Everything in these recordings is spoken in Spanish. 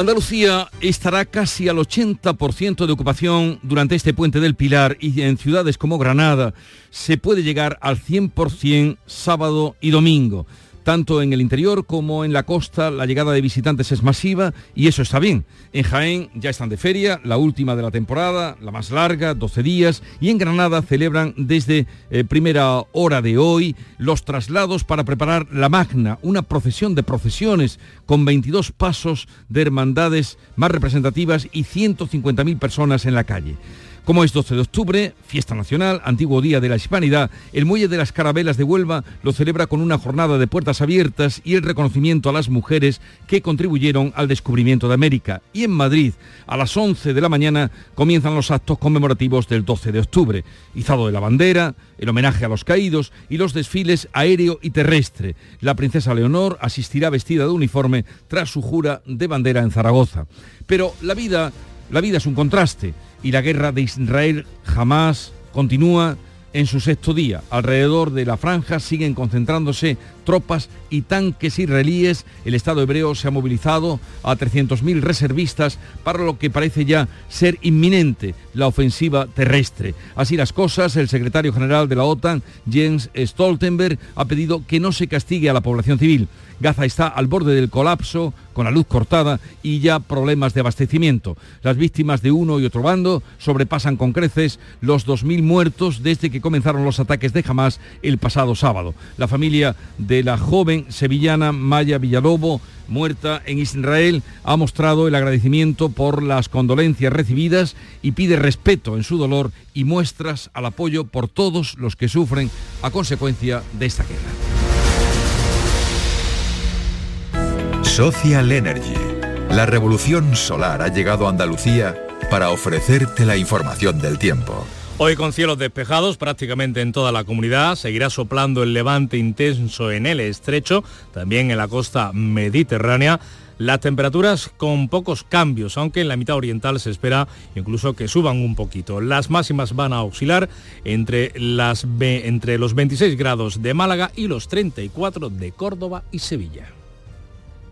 Andalucía estará casi al 80% de ocupación durante este puente del Pilar y en ciudades como Granada se puede llegar al 100% sábado y domingo. Tanto en el interior como en la costa la llegada de visitantes es masiva y eso está bien. En Jaén ya están de feria, la última de la temporada, la más larga, 12 días, y en Granada celebran desde eh, primera hora de hoy los traslados para preparar la Magna, una procesión de procesiones con 22 pasos de hermandades más representativas y 150.000 personas en la calle. Como es 12 de octubre, fiesta nacional, antiguo día de la hispanidad, el Muelle de las Carabelas de Huelva lo celebra con una jornada de puertas abiertas y el reconocimiento a las mujeres que contribuyeron al descubrimiento de América. Y en Madrid, a las 11 de la mañana, comienzan los actos conmemorativos del 12 de octubre. Izado de la bandera, el homenaje a los caídos y los desfiles aéreo y terrestre. La princesa Leonor asistirá vestida de uniforme tras su jura de bandera en Zaragoza. Pero la vida, la vida es un contraste y la guerra de Israel jamás continúa en su sexto día. Alrededor de la franja siguen concentrándose tropas y tanques israelíes. El Estado hebreo se ha movilizado a 300.000 reservistas para lo que parece ya ser inminente la ofensiva terrestre. Así las cosas, el secretario general de la OTAN, Jens Stoltenberg, ha pedido que no se castigue a la población civil. Gaza está al borde del colapso, con la luz cortada y ya problemas de abastecimiento. Las víctimas de uno y otro bando sobrepasan con creces los 2.000 muertos desde que comenzaron los ataques de Hamas el pasado sábado. La familia de la joven sevillana Maya Villalobo, muerta en Israel, ha mostrado el agradecimiento por las condolencias recibidas y pide respeto en su dolor y muestras al apoyo por todos los que sufren a consecuencia de esta guerra. Social Energy. La revolución solar ha llegado a Andalucía para ofrecerte la información del tiempo. Hoy con cielos despejados prácticamente en toda la comunidad, seguirá soplando el levante intenso en el estrecho, también en la costa mediterránea. Las temperaturas con pocos cambios, aunque en la mitad oriental se espera incluso que suban un poquito. Las máximas van a oscilar entre, entre los 26 grados de Málaga y los 34 de Córdoba y Sevilla.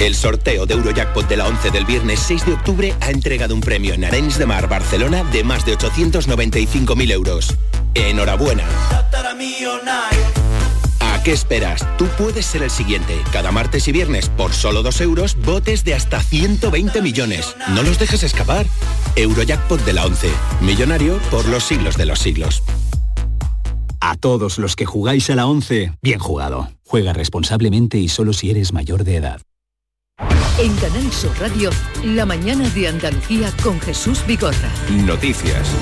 El sorteo de Eurojackpot de la 11 del viernes 6 de octubre ha entregado un premio en Arenys de Mar, Barcelona, de más de 895.000 euros. Enhorabuena. ¿A qué esperas? Tú puedes ser el siguiente. Cada martes y viernes, por solo 2 euros, botes de hasta 120 millones. No los dejes escapar. Eurojackpot de la 11. Millonario por los siglos de los siglos. A todos los que jugáis a la 11, bien jugado. Juega responsablemente y solo si eres mayor de edad. En Canal Sur Radio, la mañana de Andalucía con Jesús Vigorra. Noticias.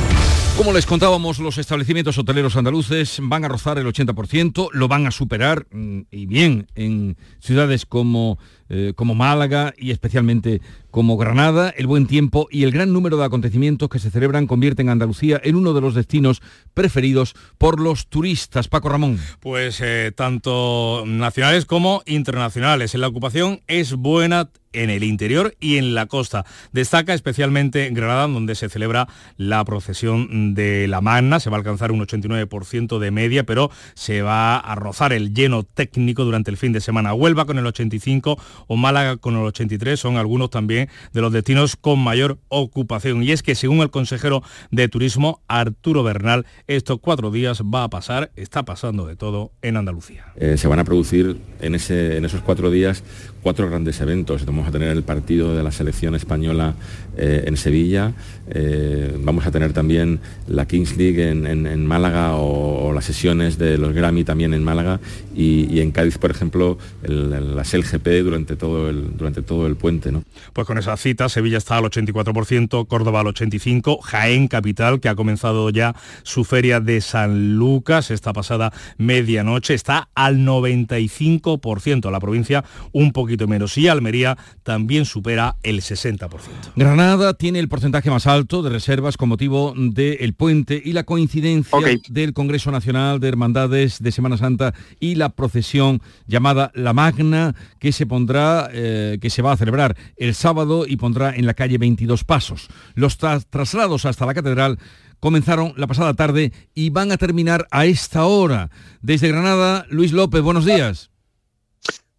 Como les contábamos, los establecimientos hoteleros andaluces van a rozar el 80%, lo van a superar mm, y bien en ciudades como, eh, como Málaga y especialmente como Granada, el buen tiempo y el gran número de acontecimientos que se celebran convierten a Andalucía en uno de los destinos preferidos por los turistas. Paco Ramón. Pues eh, tanto nacionales como internacionales. La ocupación es buena en el interior y en la costa. Destaca especialmente Granada, donde se celebra la procesión de la Magna. Se va a alcanzar un 89% de media, pero se va a rozar el lleno técnico durante el fin de semana. Huelva con el 85 o Málaga con el 83 son algunos también de los destinos con mayor ocupación. Y es que según el consejero de Turismo, Arturo Bernal, estos cuatro días va a pasar, está pasando de todo en Andalucía. Eh, se van a producir en, ese, en esos cuatro días cuatro grandes eventos. Vamos a tener el partido de la selección española eh, en Sevilla, eh, vamos a tener también la Kings League en, Málaga o, las sesiones de los Grammy también en Málaga y, en Cádiz, por ejemplo, el, la SELGP durante todo el, durante todo el puente. ¿no? Pues con esa cita, Sevilla está al 84%, Córdoba al 85%, Jaén Capital, que ha comenzado ya su feria de San Lucas esta pasada medianoche, está al 95%, la provincia un poquito menos y Almería también supera el 60%. Granada tiene el porcentaje más alto de reservas con motivo del puente y la coincidencia del Congreso Nacional de Hermandades de Semana Santa y la procesión llamada La Magna que se pondrá, eh, que se va a celebrar el sábado y pondrá en la calle 22 pasos. Los traslados hasta la catedral comenzaron la pasada tarde y van a terminar a esta hora. Desde Granada, Luis López, buenos días.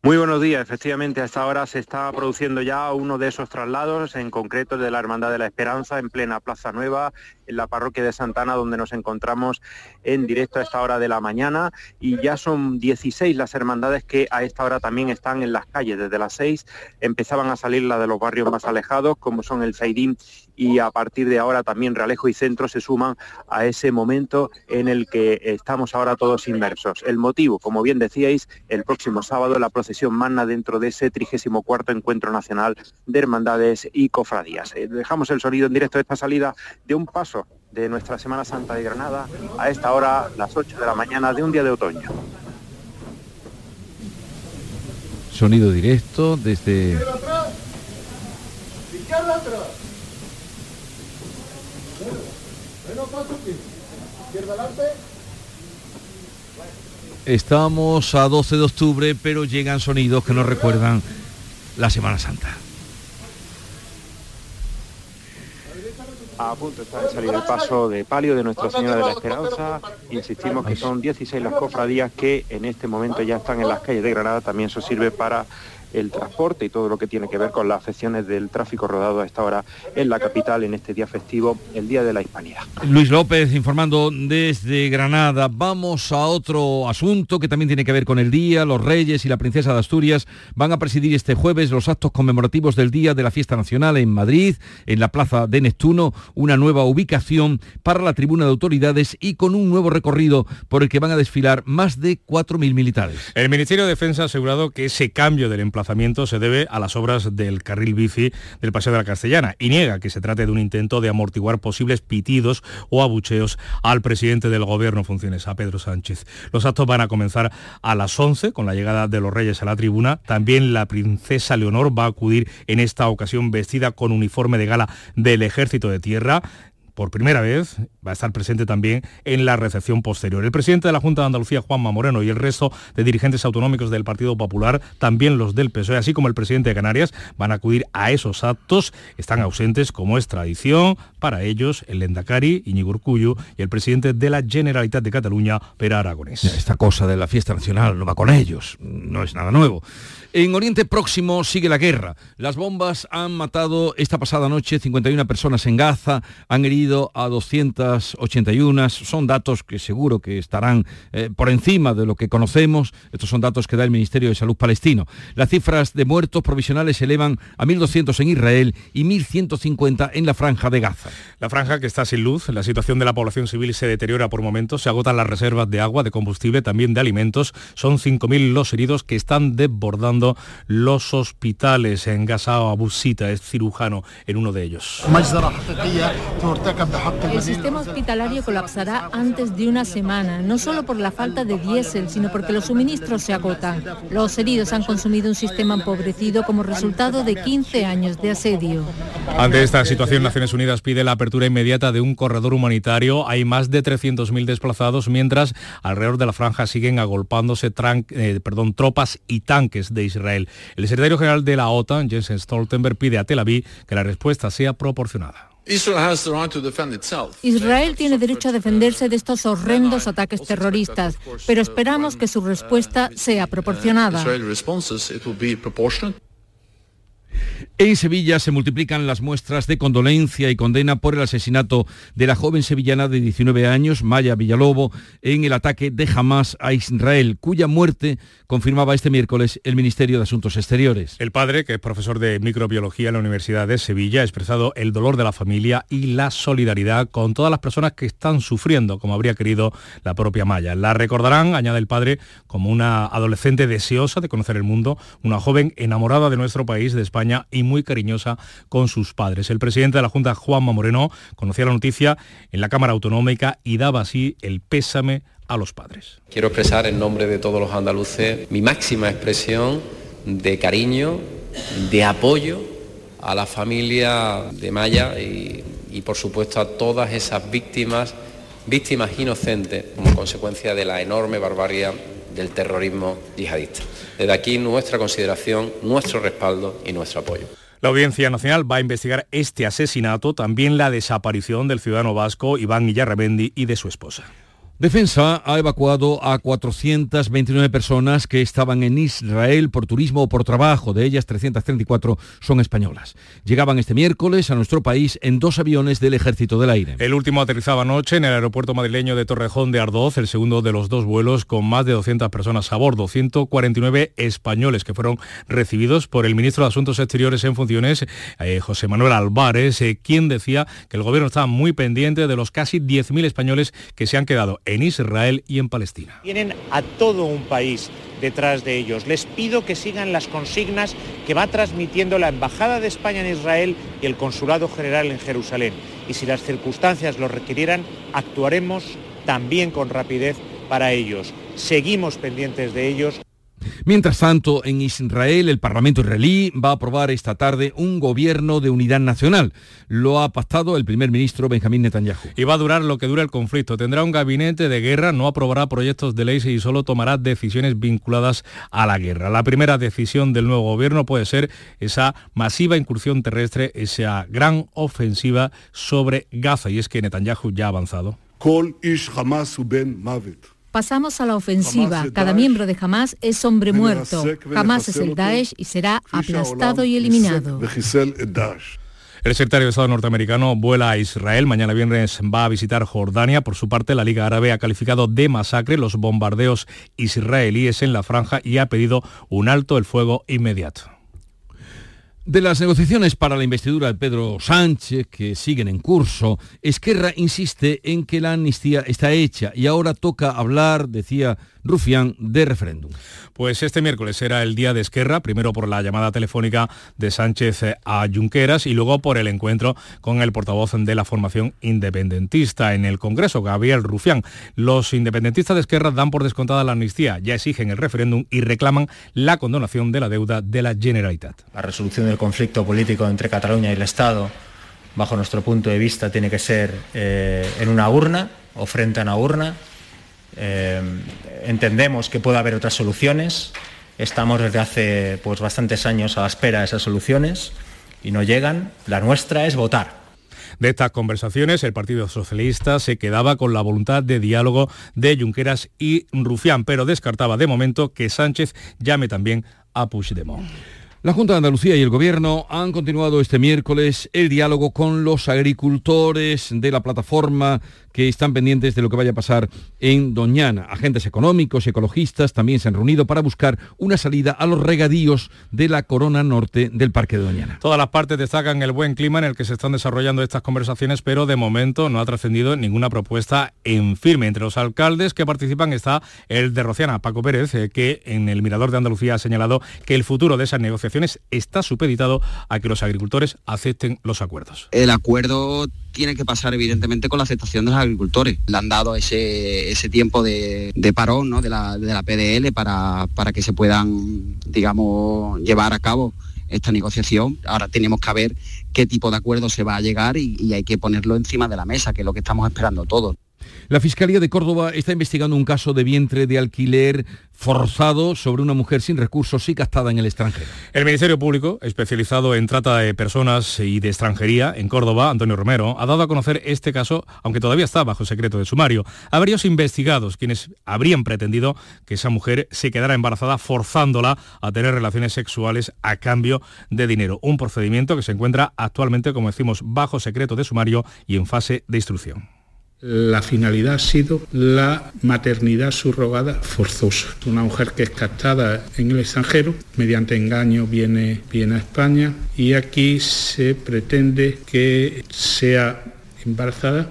Muy buenos días. Efectivamente, a esta hora se está produciendo ya uno de esos traslados, en concreto de la Hermandad de la Esperanza, en plena Plaza Nueva, en la parroquia de Santana, donde nos encontramos en directo a esta hora de la mañana. Y ya son 16 las hermandades que a esta hora también están en las calles. Desde las 6 empezaban a salir las de los barrios más alejados, como son el Zaidín y a partir de ahora también Realejo y Centro se suman a ese momento en el que estamos ahora todos inmersos. El motivo, como bien decíais, el próximo sábado la procesión magna dentro de ese 34 Encuentro Nacional de Hermandades y Cofradías. Eh, dejamos el sonido en directo de esta salida de un paso de nuestra Semana Santa de Granada a esta hora, las 8 de la mañana de un día de otoño. Sonido directo desde... Estamos a 12 de octubre, pero llegan sonidos que nos recuerdan la Semana Santa. A punto está de salir el paso de palio de Nuestra Señora de la Esperanza. Insistimos que son 16 las cofradías que en este momento ya están en las calles de Granada. También eso sirve para el transporte y todo lo que tiene que ver con las afecciones del tráfico rodado a esta hora en la capital en este día festivo, el Día de la Hispanidad. Luis López informando desde Granada. Vamos a otro asunto que también tiene que ver con el día. Los reyes y la princesa de Asturias van a presidir este jueves los actos conmemorativos del Día de la Fiesta Nacional en Madrid, en la Plaza de Neptuno, una nueva ubicación para la tribuna de autoridades y con un nuevo recorrido por el que van a desfilar más de 4.000 militares. El Ministerio de Defensa ha asegurado que ese cambio del empleo se debe a las obras del carril bici del Paseo de la Castellana y niega que se trate de un intento de amortiguar posibles pitidos o abucheos al presidente del gobierno funciones, a Pedro Sánchez. Los actos van a comenzar a las 11 con la llegada de los reyes a la tribuna. También la princesa Leonor va a acudir en esta ocasión vestida con uniforme de gala del Ejército de Tierra por primera vez va a estar presente también en la recepción posterior. El presidente de la Junta de Andalucía, Juanma Moreno, y el resto de dirigentes autonómicos del Partido Popular, también los del PSOE, así como el presidente de Canarias, van a acudir a esos actos. Están ausentes, como es tradición, para ellos el Lendakari, Iñigo Urcullu, y el presidente de la Generalitat de Cataluña, Pera Aragonés. Esta cosa de la fiesta nacional no va con ellos, no es nada nuevo. En Oriente Próximo sigue la guerra. Las bombas han matado esta pasada noche 51 personas en Gaza, han herido a 281. Son datos que seguro que estarán eh, por encima de lo que conocemos. Estos son datos que da el Ministerio de Salud palestino. Las cifras de muertos provisionales se elevan a 1.200 en Israel y 1.150 en la franja de Gaza. La franja que está sin luz, la situación de la población civil se deteriora por momentos, se agotan las reservas de agua, de combustible, también de alimentos. Son 5.000 los heridos que están desbordando los hospitales. En Gaza Abu Sita es cirujano en uno de ellos. El sistema hospitalario colapsará antes de una semana, no solo por la falta de diésel, sino porque los suministros se agotan. Los heridos han consumido un sistema empobrecido como resultado de 15 años de asedio. Ante esta situación, Naciones Unidas pide la apertura inmediata de un corredor humanitario. Hay más de 300.000 desplazados, mientras alrededor de la franja siguen agolpándose eh, perdón, tropas y tanques de Israel. El secretario general de la OTAN, Jens Stoltenberg, pide a Tel Aviv que la respuesta sea proporcionada. Israel tiene derecho a defenderse de estos horrendos ataques terroristas, pero esperamos que su respuesta sea proporcionada. En Sevilla se multiplican las muestras de condolencia y condena por el asesinato de la joven sevillana de 19 años, Maya Villalobo, en el ataque de Hamas a Israel, cuya muerte confirmaba este miércoles el Ministerio de Asuntos Exteriores. El padre, que es profesor de microbiología en la Universidad de Sevilla, ha expresado el dolor de la familia y la solidaridad con todas las personas que están sufriendo, como habría querido la propia Maya. La recordarán, añade el padre, como una adolescente deseosa de conocer el mundo, una joven enamorada de nuestro país, de España y muy cariñosa con sus padres. El presidente de la Junta, Juanma Moreno, conocía la noticia en la Cámara Autonómica y daba así el pésame a los padres. Quiero expresar en nombre de todos los andaluces mi máxima expresión de cariño, de apoyo a la familia de Maya y, y por supuesto a todas esas víctimas, víctimas inocentes como consecuencia de la enorme barbarie del terrorismo yihadista. Desde aquí nuestra consideración, nuestro respaldo y nuestro apoyo. La Audiencia Nacional va a investigar este asesinato, también la desaparición del ciudadano vasco Iván Illarrebendi y de su esposa. Defensa ha evacuado a 429 personas que estaban en Israel por turismo o por trabajo. De ellas, 334 son españolas. Llegaban este miércoles a nuestro país en dos aviones del Ejército del Aire. El último aterrizaba anoche en el aeropuerto madrileño de Torrejón de Ardoz, el segundo de los dos vuelos con más de 200 personas a bordo, 149 españoles que fueron recibidos por el ministro de Asuntos Exteriores en funciones, eh, José Manuel Álvarez, eh, quien decía que el gobierno está muy pendiente de los casi 10.000 españoles que se han quedado en Israel y en Palestina. Tienen a todo un país detrás de ellos. Les pido que sigan las consignas que va transmitiendo la Embajada de España en Israel y el Consulado General en Jerusalén. Y si las circunstancias lo requirieran, actuaremos también con rapidez para ellos. Seguimos pendientes de ellos. Mientras tanto, en Israel, el Parlamento israelí va a aprobar esta tarde un gobierno de unidad nacional. Lo ha pactado el primer ministro Benjamín Netanyahu. Y va a durar lo que dura el conflicto. Tendrá un gabinete de guerra, no aprobará proyectos de ley y solo tomará decisiones vinculadas a la guerra. La primera decisión del nuevo gobierno puede ser esa masiva incursión terrestre, esa gran ofensiva sobre Gaza. Y es que Netanyahu ya ha avanzado. Pasamos a la ofensiva. Cada miembro de Hamas es hombre muerto. Hamas es el Daesh y será aplastado y eliminado. El secretario de Estado norteamericano vuela a Israel. Mañana viernes va a visitar Jordania. Por su parte, la Liga Árabe ha calificado de masacre los bombardeos israelíes en la franja y ha pedido un alto el fuego inmediato. De las negociaciones para la investidura de Pedro Sánchez, que siguen en curso, Esquerra insiste en que la amnistía está hecha y ahora toca hablar, decía Rufián, de referéndum. Pues este miércoles era el día de Esquerra, primero por la llamada telefónica de Sánchez a Junqueras y luego por el encuentro con el portavoz de la formación independentista en el Congreso, Gabriel Rufián. Los independentistas de Esquerra dan por descontada la amnistía, ya exigen el referéndum y reclaman la condonación de la deuda de la Generalitat. La resolución del conflicto político entre Cataluña y el Estado, bajo nuestro punto de vista, tiene que ser eh, en una urna o frente a una urna eh, entendemos que puede haber otras soluciones. Estamos desde hace pues, bastantes años a la espera de esas soluciones y no llegan. La nuestra es votar. De estas conversaciones, el Partido Socialista se quedaba con la voluntad de diálogo de Junqueras y Rufián, pero descartaba de momento que Sánchez llame también a Puigdemont. La Junta de Andalucía y el Gobierno han continuado este miércoles el diálogo con los agricultores de la plataforma que están pendientes de lo que vaya a pasar en Doñana. Agentes económicos y ecologistas también se han reunido para buscar una salida a los regadíos de la corona norte del Parque de Doñana. Todas las partes destacan el buen clima en el que se están desarrollando estas conversaciones, pero de momento no ha trascendido ninguna propuesta en firme. Entre los alcaldes que participan está el de Rociana, Paco Pérez, eh, que en el Mirador de Andalucía ha señalado que el futuro de esas negociaciones está supeditado a que los agricultores acepten los acuerdos. El acuerdo tiene que pasar evidentemente con la aceptación de los agricultores. Le han dado ese, ese tiempo de, parón ¿no? de, la, de la PDL para, para que se puedan, digamos, llevar a cabo esta negociación. Ahora tenemos que ver qué tipo de acuerdo se va a llegar y, y hay que ponerlo encima de la mesa, que es lo que estamos esperando todos. La Fiscalía de Córdoba está investigando un caso de vientre de alquiler forzado sobre una mujer sin recursos y captada en el extranjero. El Ministerio Público, especializado en trata de personas y de extranjería en Córdoba, Antonio Romero, ha dado a conocer este caso, aunque todavía está bajo secreto de sumario. A varios investigados quienes habrían pretendido que esa mujer se quedara embarazada forzándola a tener relaciones sexuales a cambio de dinero. Un procedimiento que se encuentra actualmente, como decimos, bajo secreto de sumario y en fase de instrucción. La finalidad ha sido la maternidad subrogada forzosa. Una mujer que es captada en el extranjero, mediante engaño viene, viene a España y aquí se pretende que sea embarazada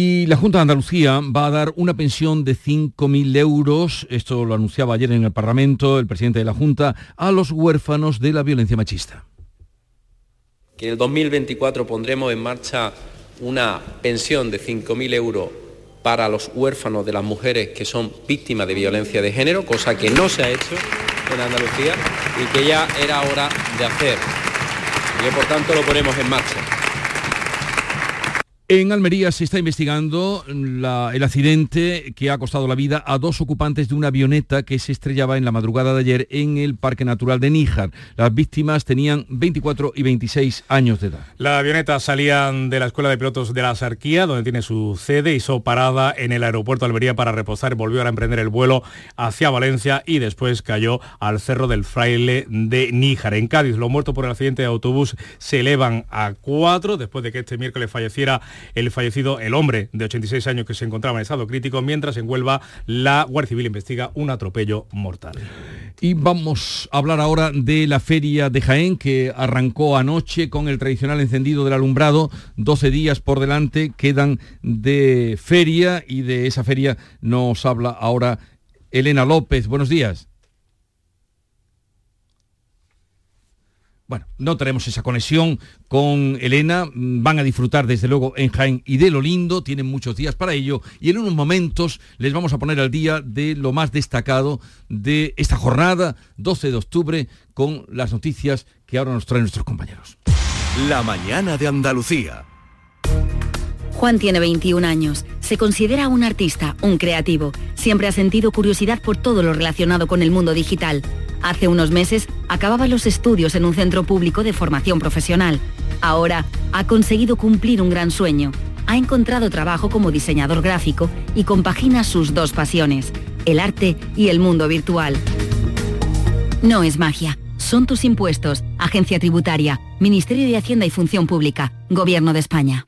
y la Junta de Andalucía va a dar una pensión de 5.000 euros, esto lo anunciaba ayer en el Parlamento el presidente de la Junta, a los huérfanos de la violencia machista. Que en el 2024 pondremos en marcha una pensión de 5.000 euros para los huérfanos de las mujeres que son víctimas de violencia de género, cosa que no se ha hecho en Andalucía y que ya era hora de hacer. Y que por tanto lo ponemos en marcha. En Almería se está investigando el accidente que ha costado la vida a dos ocupantes de una avioneta que se estrellaba en la madrugada de ayer en el Parque Natural de Níjar. Las víctimas tenían 24 y 26 años de edad. La avioneta salían de la Escuela de Pilotos de la Sarquía, donde tiene su sede, hizo parada en el aeropuerto de Almería para reposar, volvió a emprender el vuelo hacia Valencia y después cayó al Cerro del Fraile de Níjar. En Cádiz, los muertos por el accidente de autobús se elevan a cuatro después de que este miércoles falleciera el fallecido, el hombre de 86 años que se encontraba en estado crítico, mientras en Huelva la Guardia Civil investiga un atropello mortal. Y vamos a hablar ahora de la feria de Jaén que arrancó anoche con el tradicional encendido del alumbrado. 12 días por delante quedan de feria y de esa feria nos habla ahora Elena López. Buenos días. Bueno, no tenemos esa conexión con Elena, mm, van a disfrutar desde luego en Jaén y de lo lindo, tienen muchos días para ello y en unos momentos les vamos a poner al día de lo más destacado de esta jornada, 12 de octubre, con las noticias que ahora nos traen nuestros compañeros. La mañana de Andalucía. Juan tiene 21 años, se considera un artista, un creativo, siempre ha sentido curiosidad por todo lo relacionado con el mundo digital Hace unos meses acababa los estudios en un centro público de formación profesional. Ahora ha conseguido cumplir un gran sueño. Ha encontrado trabajo como diseñador gráfico y compagina sus dos pasiones, el arte y el mundo virtual. No es magia, son tus impuestos, Agencia Tributaria, Ministerio de Hacienda y Función Pública, Gobierno de España.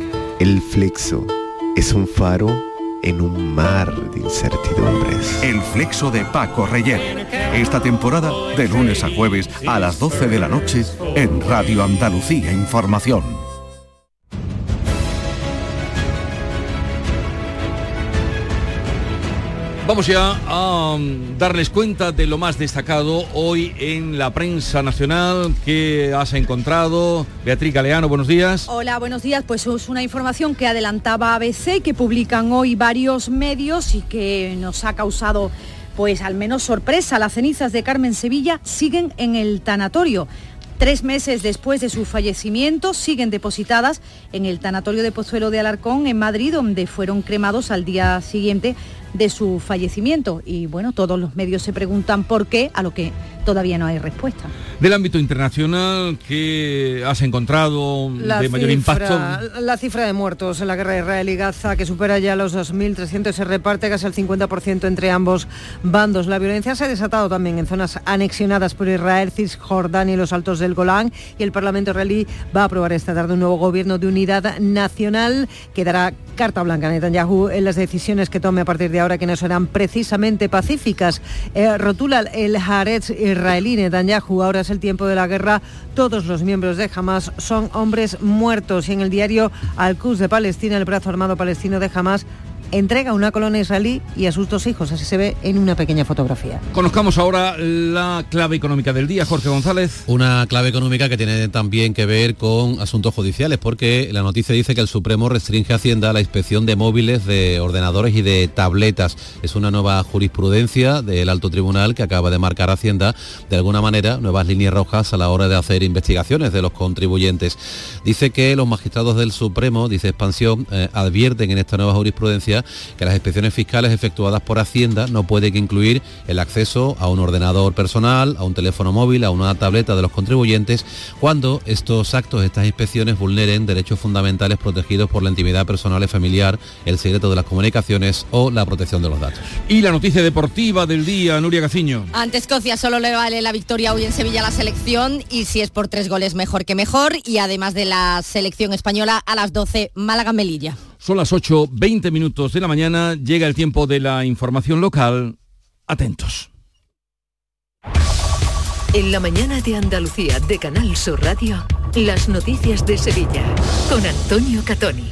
El flexo es un faro en un mar de incertidumbres. El flexo de Paco Reyer. Esta temporada de lunes a jueves a las 12 de la noche en Radio Andalucía Información. Vamos ya a um, darles cuenta de lo más destacado hoy en la prensa nacional que has encontrado. Beatriz Galeano, buenos días. Hola, buenos días. Pues es una información que adelantaba ABC, que publican hoy varios medios y que nos ha causado pues al menos sorpresa. Las cenizas de Carmen Sevilla siguen en el tanatorio. Tres meses después de su fallecimiento siguen depositadas en el tanatorio de Pozuelo de Alarcón en Madrid, donde fueron cremados al día siguiente de su fallecimiento. Y bueno, todos los medios se preguntan por qué, a lo que todavía no hay respuesta. Del ámbito internacional, ¿qué has encontrado de mayor impacto? La cifra de muertos en la guerra de Israel y Gaza, que supera ya los 2.300, se reparte casi el 50% entre ambos bandos. La violencia se ha desatado también en zonas anexionadas por Israel, Cisjordania y los Altos del Golán. Y el Parlamento israelí va a aprobar esta tarde un nuevo gobierno de unidad nacional que dará carta blanca Netanyahu en las decisiones que tome a partir de ahora que no serán precisamente pacíficas. Eh, rotula el Haaretz israelí Netanyahu, ahora es el tiempo de la guerra, todos los miembros de Hamas son hombres muertos. Y en el diario Al-Quds de Palestina, el brazo armado palestino de Hamas, entrega una colonia israelí y a sus dos hijos, así se ve en una pequeña fotografía. Conozcamos ahora la clave económica del día, Jorge González. Una clave económica que tiene también que ver con asuntos judiciales, porque la noticia dice que el Supremo restringe a Hacienda la inspección de móviles, de ordenadores y de tabletas. Es una nueva jurisprudencia del alto tribunal que acaba de marcar Hacienda, de alguna manera, nuevas líneas rojas a la hora de hacer investigaciones de los contribuyentes. Dice que los magistrados del Supremo, dice Expansión, eh, advierten en esta nueva jurisprudencia que las inspecciones fiscales efectuadas por Hacienda no pueden incluir el acceso a un ordenador personal, a un teléfono móvil, a una tableta de los contribuyentes, cuando estos actos, estas inspecciones vulneren derechos fundamentales protegidos por la intimidad personal y familiar, el secreto de las comunicaciones o la protección de los datos. Y la noticia deportiva del día, Nuria Gaciño. Ante Escocia solo le vale la victoria hoy en Sevilla a la selección y si es por tres goles mejor que mejor y además de la selección española a las 12 Málaga-Melilla. Son las 8, 20 minutos de la mañana, llega el tiempo de la información local. Atentos. En la mañana de Andalucía de Canal Sur Radio, las noticias de Sevilla con Antonio Catoni.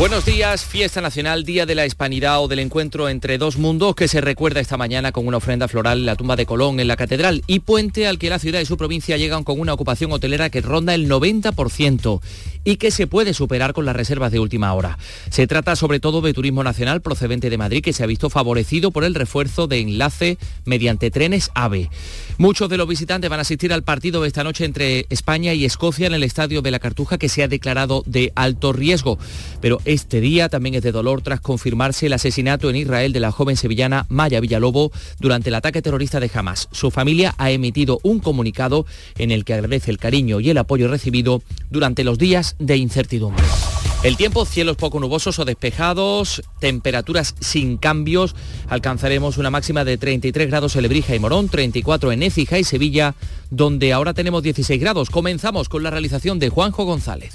Buenos días, fiesta nacional, Día de la Hispanidad o del encuentro entre dos mundos que se recuerda esta mañana con una ofrenda floral en la tumba de Colón en la catedral y puente al que la ciudad y su provincia llegan con una ocupación hotelera que ronda el 90% y que se puede superar con las reservas de última hora. Se trata sobre todo de turismo nacional procedente de Madrid que se ha visto favorecido por el refuerzo de enlace mediante trenes AVE. Muchos de los visitantes van a asistir al partido esta noche entre España y Escocia en el Estadio de la Cartuja que se ha declarado de alto riesgo. Pero este día también es de dolor tras confirmarse el asesinato en Israel de la joven sevillana Maya Villalobo durante el ataque terrorista de Hamas. Su familia ha emitido un comunicado en el que agradece el cariño y el apoyo recibido durante los días de incertidumbre. El tiempo, cielos poco nubosos o despejados, temperaturas sin cambios. Alcanzaremos una máxima de 33 grados en Lebrija y Morón, 34 en Écija y Sevilla, donde ahora tenemos 16 grados. Comenzamos con la realización de Juanjo González.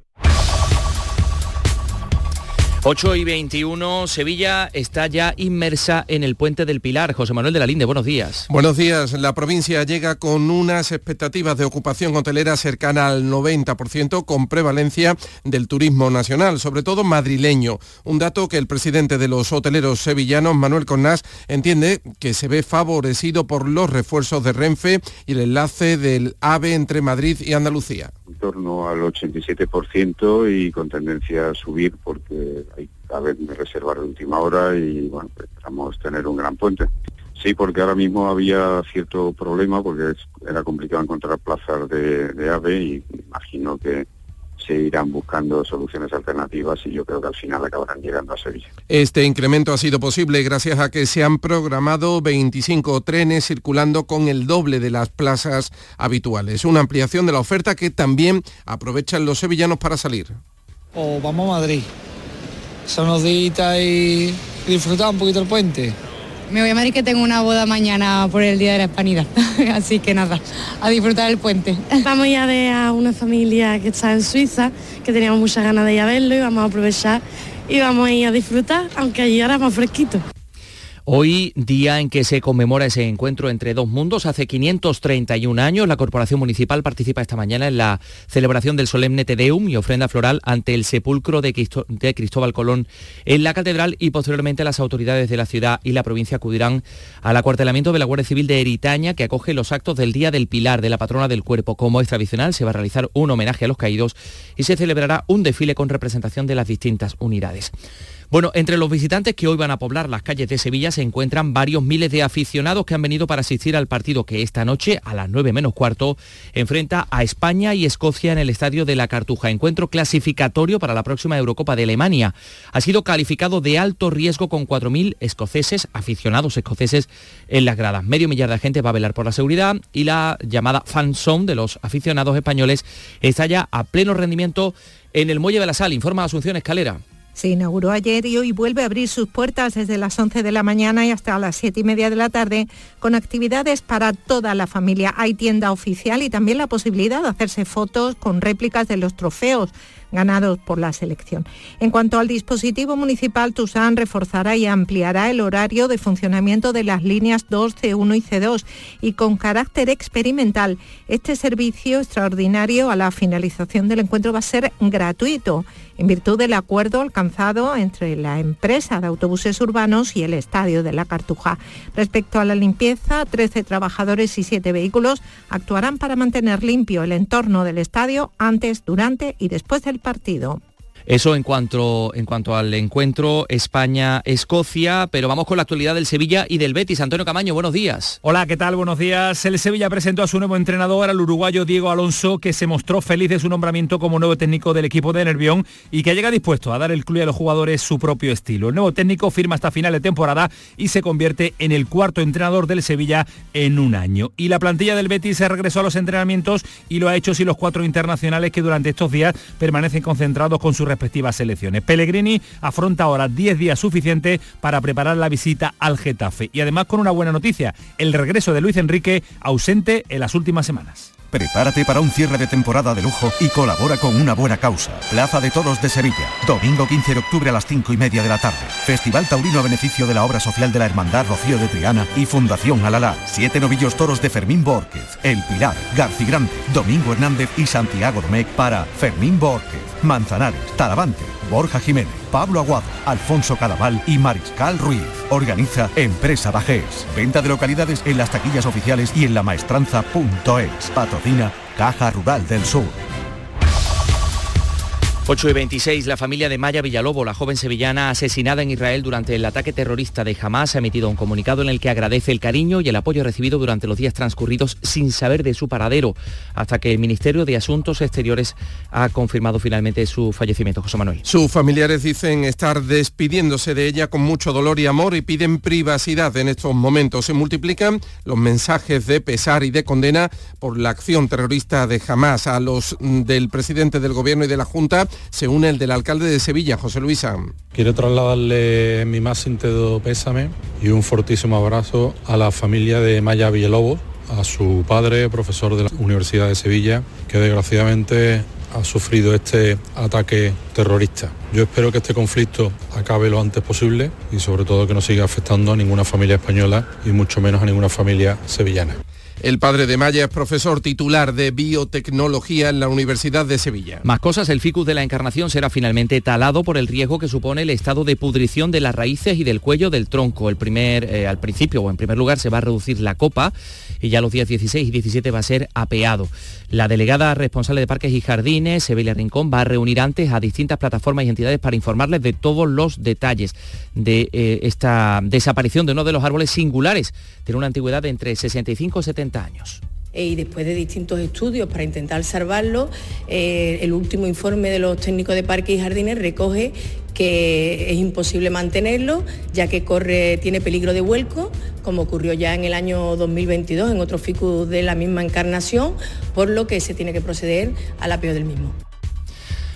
8 y 21, Sevilla está ya inmersa en el puente del Pilar. José Manuel de la Linde, buenos días. Buenos días. La provincia llega con unas expectativas de ocupación hotelera cercana al 90% con prevalencia del turismo nacional, sobre todo madrileño. Un dato que el presidente de los hoteleros sevillanos, Manuel Cornás, entiende que se ve favorecido por los refuerzos de Renfe y el enlace del AVE entre Madrid y Andalucía. En torno al 87% y con tendencia a subir porque hay a ver reservar de última hora y bueno, pues, esperamos tener un gran puente. Sí, porque ahora mismo había cierto problema porque era complicado encontrar plazas de, de AVE y imagino que se irán buscando soluciones alternativas y yo creo que al final acabarán llegando a Sevilla. Este incremento ha sido posible gracias a que se han programado 25 trenes circulando con el doble de las plazas habituales. Una ampliación de la oferta que también aprovechan los sevillanos para salir. O vamos a Madrid son unos días y disfrutar un poquito el puente. Me voy a Madrid que tengo una boda mañana por el Día de la Hispanidad, así que nada, a disfrutar el puente. Vamos ya ver a una familia que está en Suiza, que teníamos muchas ganas de ir a verlo y vamos a aprovechar y vamos a ir a disfrutar, aunque allí ahora más fresquito. Hoy, día en que se conmemora ese encuentro entre dos mundos, hace 531 años, la Corporación Municipal participa esta mañana en la celebración del solemne Tedeum y ofrenda floral ante el sepulcro de, Cristóbal Colón en la catedral y posteriormente las autoridades de la ciudad y la provincia acudirán al acuartelamiento de la Guardia Civil de Eritaña que acoge los actos del Día del Pilar de la patrona del cuerpo. Como es tradicional, se va a realizar un homenaje a los caídos y se celebrará un desfile con representación de las distintas unidades. Bueno, entre los visitantes que hoy van a poblar las calles de Sevilla se encuentran varios miles de aficionados que han venido para asistir al partido que esta noche, a las 9 menos cuarto, enfrenta a España y Escocia en el Estadio de la Cartuja. Encuentro clasificatorio para la próxima Eurocopa de Alemania. Ha sido calificado de alto riesgo con 4.000 escoceses, aficionados escoceses, en las gradas. Medio millar de gente va a velar por la seguridad y la llamada fan zone de los aficionados españoles está ya a pleno rendimiento en el Muelle de la Sal, informa Asunción Escalera. Se inauguró ayer y hoy vuelve a abrir sus puertas desde las 11 de la mañana y hasta las 7 y media de la tarde con actividades para toda la familia. Hay tienda oficial y también la posibilidad de hacerse fotos con réplicas de los trofeos ganados por la selección. En cuanto al dispositivo municipal, Tusan reforzará y ampliará el horario de funcionamiento de las líneas 2, C1 y C2 y con carácter experimental, este servicio extraordinario a la finalización del encuentro va a ser gratuito en virtud del acuerdo alcanzado entre la empresa de autobuses urbanos y el Estadio de la Cartuja. Respecto a la limpieza, 13 trabajadores y 7 vehículos actuarán para mantener limpio el entorno del estadio antes, durante y después del partido. Eso en cuanto, en cuanto al encuentro España-Escocia, pero vamos con la actualidad del Sevilla y del Betis. Antonio Camaño, buenos días. Hola, ¿qué tal? Buenos días. El Sevilla presentó a su nuevo entrenador, al uruguayo Diego Alonso, que se mostró feliz de su nombramiento como nuevo técnico del equipo de Nervión y que llega dispuesto a dar el club y a los jugadores su propio estilo. El nuevo técnico firma hasta final de temporada y se convierte en el cuarto entrenador del Sevilla en un año. Y la plantilla del Betis se regresó a los entrenamientos y lo ha hecho sin los cuatro internacionales que durante estos días permanecen concentrados con su respectivas selecciones. Pellegrini afronta ahora 10 días suficientes para preparar la visita al Getafe. Y además con una buena noticia, el regreso de Luis Enrique ausente en las últimas semanas. Prepárate para un cierre de temporada de lujo y colabora con una buena causa. Plaza de Toros de Sevilla. Domingo 15 de octubre a las 5 y media de la tarde. Festival Taurino a beneficio de la obra social de la Hermandad Rocío de Triana y Fundación Alalá. Siete novillos toros de Fermín Borquez, El Pilar, Garci Grande, Domingo Hernández y Santiago Domecq para Fermín Borquez, Manzanares, Talavante, Borja Jiménez, Pablo Aguado, Alfonso Cadaval y Mariscal Ruiz. Organiza Empresa Bajés. Venta de localidades en las taquillas oficiales y en lamaestranza.es. Patrocina Caja Rural del Sur. 8 y 26, la familia de Maya Villalobo, la joven sevillana asesinada en Israel durante el ataque terrorista de Hamas, ha emitido un comunicado en el que agradece el cariño y el apoyo recibido durante los días transcurridos sin saber de su paradero, hasta que el Ministerio de Asuntos Exteriores ha confirmado finalmente su fallecimiento. José Manuel. Sus familiares dicen estar despidiéndose de ella con mucho dolor y amor y piden privacidad en estos momentos. Se multiplican los mensajes de pesar y de condena por la acción terrorista de Hamas. A los del presidente del gobierno y de la Junta se une el del alcalde de Sevilla, José Luisa. Quiero trasladarle mi más sentido pésame y un fortísimo abrazo a la familia de Maya Villalobos, a su padre, profesor de la Universidad de Sevilla, que desgraciadamente ha sufrido este ataque terrorista. Yo espero que este conflicto acabe lo antes posible y sobre todo que no siga afectando a ninguna familia española y mucho menos a ninguna familia sevillana. El padre de Maya es profesor titular de biotecnología en la Universidad de Sevilla. Más cosas, el ficus de la encarnación será finalmente talado por el riesgo que supone el estado de pudrición de las raíces y del cuello del tronco. El primer, eh, al principio o en primer lugar se va a reducir la copa y ya los días 16 y 17 va a ser apeado. La delegada responsable de Parques y Jardines, Sevilla Rincón, va a reunir antes a distintas plataformas y entidades para informarles de todos los detalles de eh, esta desaparición de uno de los árboles singulares. Tiene una antigüedad de entre 65 y 70 años y después de distintos estudios para intentar salvarlo, eh, el último informe de los técnicos de parques y jardines recoge que es imposible mantenerlo, ya que corre, tiene peligro de vuelco, como ocurrió ya en el año 2022 en otro ficus de la misma encarnación, por lo que se tiene que proceder al apeo del mismo.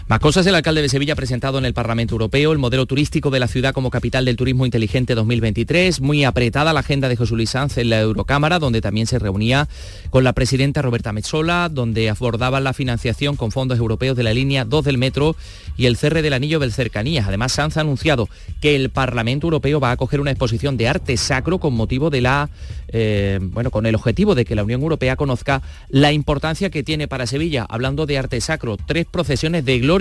Más cosas, el alcalde de Sevilla ha presentado en el Parlamento Europeo el modelo turístico de la ciudad como capital del turismo inteligente 2023. Muy apretada la agenda de José Luis Sanz en la Eurocámara, donde también se reunía con la presidenta Roberta Metzola, donde abordaban la financiación con fondos europeos de la línea 2 del metro y el cierre del anillo del cercanías. Además, Sanz ha anunciado que el Parlamento Europeo va a acoger una exposición de arte sacro con motivo de la, eh, bueno, con el objetivo de que la Unión Europea conozca la importancia que tiene para Sevilla, hablando de arte sacro, tres procesiones de gloria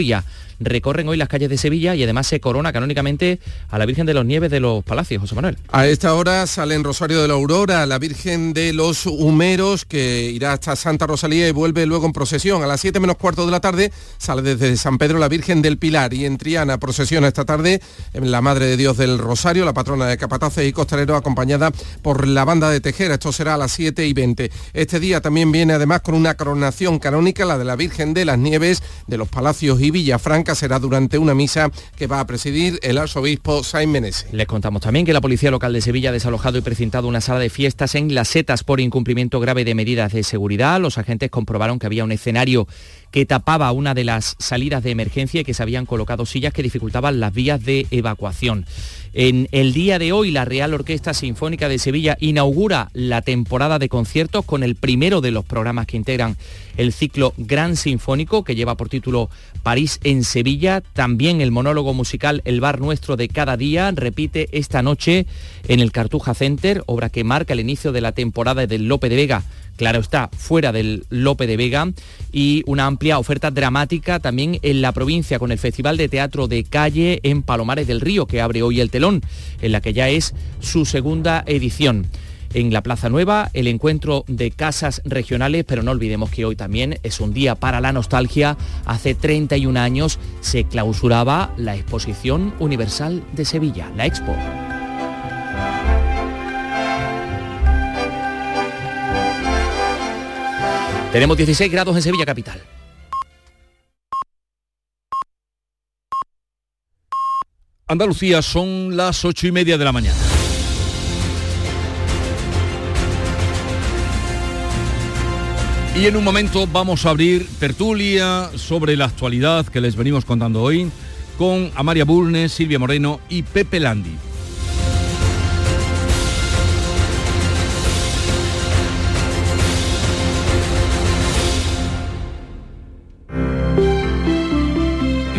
Recorren hoy las calles de Sevilla y además se corona canónicamente a la Virgen de los Nieves de los Palacios, José Manuel. A esta hora sale en Rosario de la Aurora la Virgen de los Humeros que irá hasta Santa Rosalía y vuelve luego en procesión. A las 7 menos cuarto de la tarde sale desde San Pedro la Virgen del Pilar y en Triana procesiona esta tarde en la Madre de Dios del Rosario, la patrona de Capataces y Costalero acompañada por la banda de Tejera. Esto será a las 7 y 20. Este día también viene además con una coronación canónica, la de la Virgen de las Nieves de los Palacios Villafranca. Será durante una misa que va a presidir el arzobispo Sain Meneses. Les contamos también que la Policía Local de Sevilla ha desalojado y precintado una sala de fiestas en Las Setas por incumplimiento grave de medidas de seguridad. Los agentes comprobaron que había un escenario que tapaba una de las salidas de emergencia y que se habían colocado sillas que dificultaban las vías de evacuación. En el día de hoy, la Real Orquesta Sinfónica de Sevilla inaugura la temporada de conciertos con el primero de los programas que integran el ciclo Gran Sinfónico, que lleva por título París en Sevilla. También el monólogo musical El Bar Nuestro de cada día repite esta noche en el Cartuja Center, obra que marca el inicio de la temporada del Lope de Vega claro está, fuera del Lope de Vega y una amplia oferta dramática también en la provincia con el Festival de Teatro de Calle en Palomares del Río, que abre hoy el telón, en la que ya es su segunda edición. En la Plaza Nueva, el encuentro de casas regionales, pero no olvidemos que hoy también es un día para la nostalgia. Hace 31 años se clausuraba la Exposición Universal de Sevilla, la Expo. Tenemos 16 grados en Sevilla Capital. Andalucía son las ocho y media de la mañana. Y en un momento vamos a abrir tertulia sobre la actualidad que les venimos contando hoy con Amaria Bulnes, Silvia Moreno y Pepe Landi.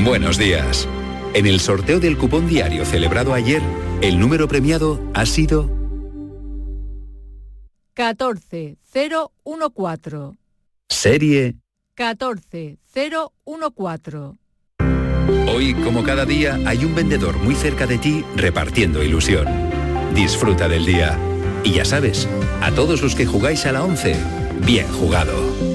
Buenos días. En el sorteo del cupón diario celebrado ayer, el número premiado ha sido 14014. Serie. 14014. Hoy, como cada día, hay un vendedor muy cerca de ti repartiendo ilusión. Disfruta del día. Y ya sabes, a todos los que jugáis a la 11, bien jugado.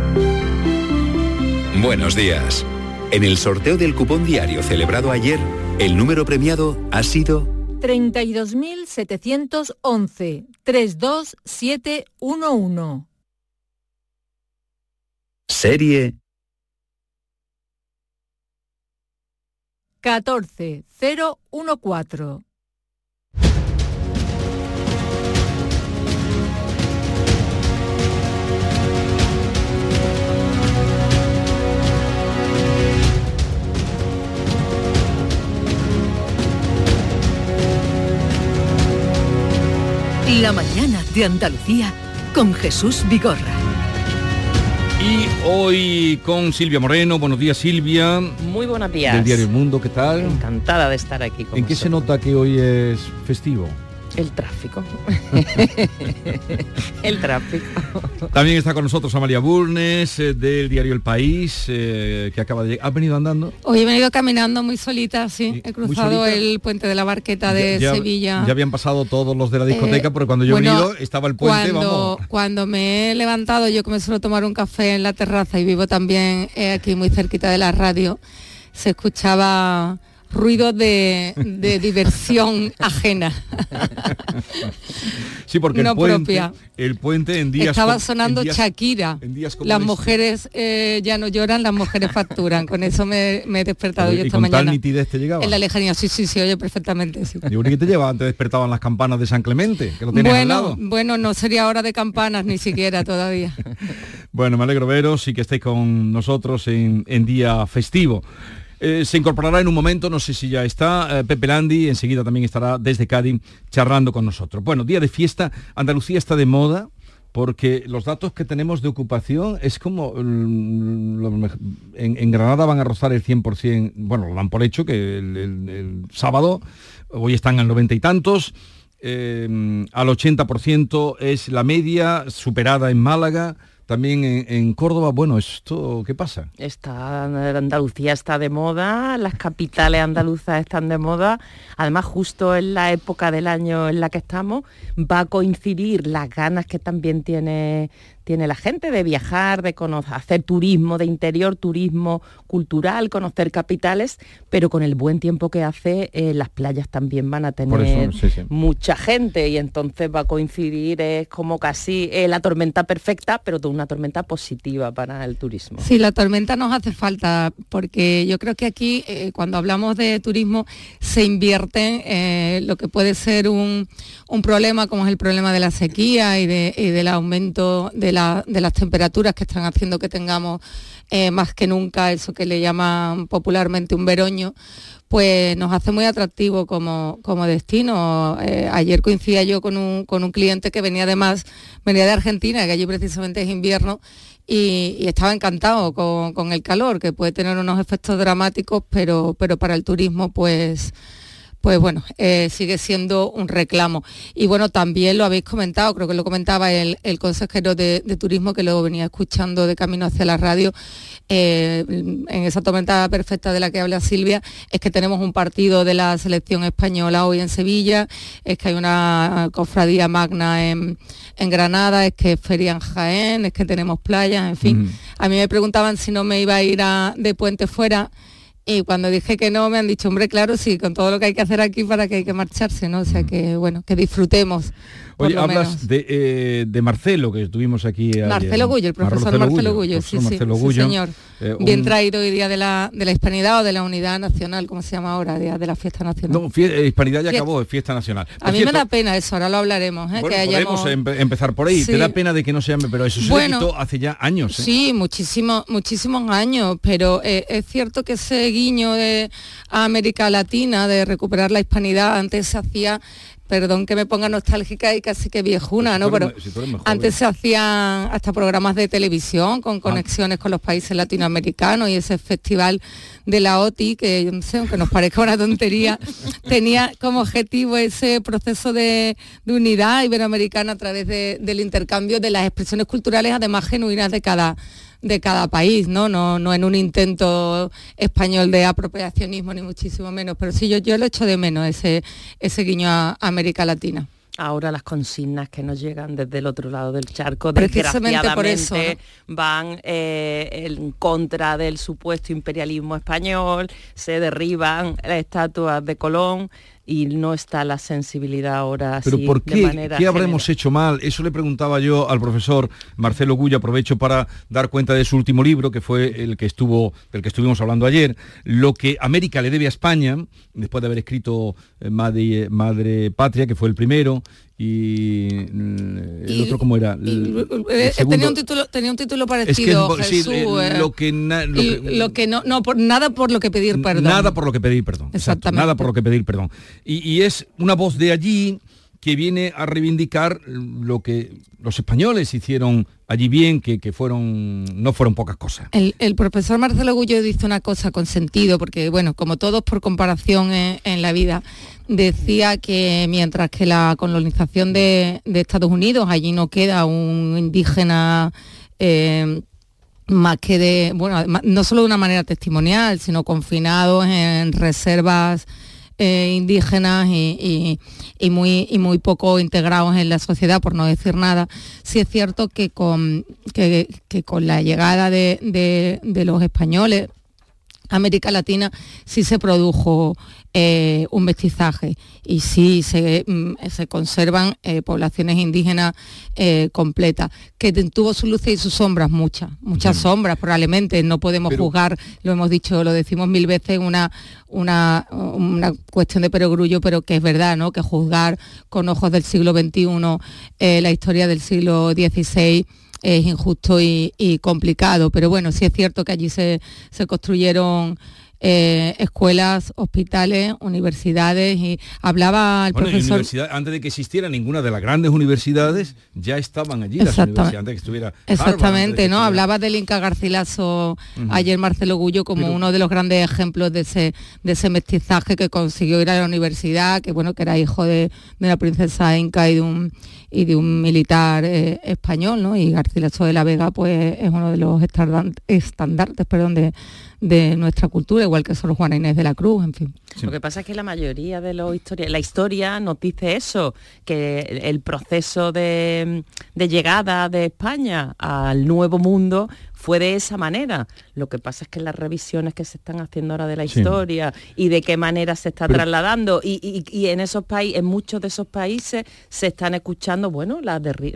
Buenos días. En el sorteo del cupón diario celebrado ayer, el número premiado ha sido 32.711 32711. Serie 14014. La mañana de Andalucía con Jesús Vigorra. Y hoy con Silvia Moreno. Buenos días, Silvia. Muy buenos días. Del Diario El Mundo, ¿qué tal? Encantada de estar aquí con ¿En qué se nota que hoy es festivo? El tráfico. el tráfico. También está con nosotros Amalia Burnes, eh, del diario El País, eh, que acaba de llegar. ¿Has venido andando? Hoy he venido caminando muy solita, sí. He cruzado el puente de la Barqueta de Ya- ya- Sevilla. Ya habían pasado todos los de la discoteca, Eh, porque cuando yo he bueno, venido estaba el puente, cuando, vamos. cuando me he levantado, yo que me suelo tomar un café en la terraza y vivo también eh, aquí muy cerquita de la radio, se escuchaba ruido de, de diversión ajena. Sí, porque no el puente, propia. el puente en días Estaba sonando en días- Shakira. en días como Las este. mujeres eh, ya no lloran, las mujeres facturan. Con eso me, me he despertado yo ¿y esta con tal mañana. nitidez te llegaba? En la lejanía, sí, sí, sí, oye perfectamente, sí. ¿y qué te lleva? Antes despertaban las campanas de San Clemente, que lo tienes al Bueno, lado. bueno, no sería hora de campanas ni siquiera todavía. Bueno, me alegro veros y que estéis con nosotros en, en día festivo. Eh, se incorporará en un momento, no sé si ya está, eh, Pepe Landi, enseguida también estará desde Cádiz charlando con nosotros. Bueno, día de fiesta, Andalucía está de moda, porque los datos que tenemos de ocupación es como mm, en, Granada van a rozar el 100%, bueno, lo dan por hecho que el, sábado, hoy están al 90 y tantos, eh, al 80% es la media, superada en Málaga, también en, Córdoba, bueno, ¿esto qué pasa? Está, Andalucía está de moda, las capitales andaluzas están de moda. Además, justo en la época del año en la que estamos, va a coincidir las ganas que también tiene, tiene la gente de viajar, de conocer, hacer turismo de interior, turismo cultural, conocer capitales, pero con el buen tiempo que hace, eh, las playas también van a tener eso, sí, sí. mucha gente y entonces va a coincidir, es como casi eh, la tormenta perfecta, pero de una tormenta positiva para el turismo. Sí, la tormenta nos hace falta porque yo creo que aquí eh, cuando hablamos de turismo se invierten eh, lo que puede ser un, un problema como es el problema de la sequía y, de- y del aumento de, la- de las temperaturas que están haciendo que tengamos eh, más que nunca eso que le llaman popularmente un veroño pues nos hace muy atractivo como, como destino. Eh, ayer coincidía yo con un, con un cliente que venía además, venía de Argentina, que allí precisamente es invierno, y, y estaba encantado con, con el calor, que puede tener unos efectos dramáticos, pero, pero para el turismo pues pues bueno, eh, sigue siendo un reclamo. Y bueno, también lo habéis comentado, creo que lo comentaba el, el consejero de, de turismo que luego venía escuchando de camino hacia la radio, eh, en esa tormenta perfecta de la que habla Silvia, es que tenemos un partido de la selección española hoy en Sevilla, es que hay una cofradía magna en, en Granada, es que es feria en Jaén, es que tenemos playas, en fin. A mí me preguntaban si no me iba a ir a- de puente fuera. Y cuando dije que no, me han dicho, hombre, claro, sí, con todo lo que hay que hacer aquí para que hay que marcharse, ¿no? O sea que, bueno, que disfrutemos. Oye, hablas de, eh, de Marcelo, que estuvimos aquí ayer. Marcelo Gullo, el profesor Marcelo, Gullo, sí, sí, Marcelo sí, Gullo. señor. Eh, Bien traído hoy día de la, de la hispanidad o de la unidad nacional, como se llama ahora, día de la fiesta nacional. No, fie- eh, Hispanidad ya Fiesta- acabó, es fiesta nacional. Por a mí cierto, me da pena eso, ahora lo hablaremos, ¿eh? bueno, que hayamos... podemos empe- empezar por ahí. Te da pena de que no se llame, pero eso se Bueno, quitó hace ya años. ¿eh? Sí, muchísimos, muchísimos años, pero eh, es cierto que ese guiño de a América Latina, de recuperar la hispanidad, antes se hacía, perdón que me ponga nostálgica y casi que viejuna, ¿no? tú eres Pero si antes se hacían hasta programas de televisión con conexiones con los países latinoamericanos y ese festival de la OTI, que yo no sé, aunque nos parezca una tontería, tenía como objetivo ese proceso de, de unidad iberoamericana a través de- del intercambio de las expresiones culturales, además genuinas de cada de cada país, ¿no? No, no en un intento español de apropiacionismo ni muchísimo menos, pero sí yo, yo lo echo de menos ese, ese guiño a América Latina. Ahora las consignas que nos llegan desde el otro lado del charco, Precisamente por eso, desgraciadamente, van eh, en contra del supuesto imperialismo español, se derriban las estatuas de Colón y no está la sensibilidad ahora Pero así ¿por de qué? manera ¿Qué habremos hecho mal? Eso le preguntaba yo al profesor Marcelo Gullo, aprovecho para dar cuenta de su último libro, que fue el que estuvo, del que estuvimos hablando ayer, lo que América le debe a España, después de haber escrito eh, Madre, Madre Patria, que fue el primero, y mm, el Y- otro cómo era. El- el Eh, segundo- tenía un título tenía un título parecido es- sí, Jesús, lo que na- lo y que- lo que no no por nada por lo que pedir perdón Nada por lo que pedir perdón. exacto, Exactamente. nada por lo que pedir perdón. Y, y es una voz de allí que viene a reivindicar lo que los españoles hicieron allí bien, que, que fueron no fueron pocas cosas. El, el profesor Marcelo Gullo dice una cosa con sentido, porque bueno, como todos por comparación en, en la vida, decía que mientras que la colonización de, Estados Unidos, allí no queda un indígena eh, más que de, bueno, no solo de una manera testimonial, sino confinados en reservas eh, indígenas y, muy, y muy poco integrados en la sociedad, por no decir nada. Sí es cierto que con, que, con la llegada de- de los españoles, América Latina sí se produjo eh, un mestizaje y sí se, mm, se conservan eh, poblaciones indígenas eh, completas, que tuvo sus luces y sus sombras, muchas, muchas sombras probablemente, no podemos Pero- juzgar, lo hemos dicho, lo decimos mil veces, una, una, una cuestión de perogrullo, pero que es verdad, ¿no? Que juzgar con ojos del siglo XXI la historia del siglo XVI es injusto y, complicado. Pero bueno, sí es cierto que allí se, se construyeron eh, escuelas, hospitales, universidades y hablaba el Bueno, profesor antes de que existiera ninguna de las grandes universidades, ya estaban allí las Exactamente. universidades, antes de que estuviera Harvard, Exactamente, que ¿no? Hablaba del Inca Garcilaso ayer Marcelo Gullo como Pero- uno de los grandes ejemplos de ese, de ese mestizaje que consiguió ir a la universidad, que bueno, que era hijo de, de una princesa inca y de un y de un militar eh, español, ¿no? Y Garcilaso de la Vega, pues, es uno de los estandartes, perdón, de, de nuestra cultura, igual que Sor Juana Inés de la Cruz, en fin. Lo que pasa es que la mayoría de los historias, la historia nos dice eso, que el proceso de, de llegada de España al nuevo mundo fue de esa manera. Lo que pasa es que las revisiones que se están haciendo ahora de la Sí. historia y de qué manera se está Pero- trasladando y, y- y en esos países, en muchos de esos países se están escuchando, bueno, la derri-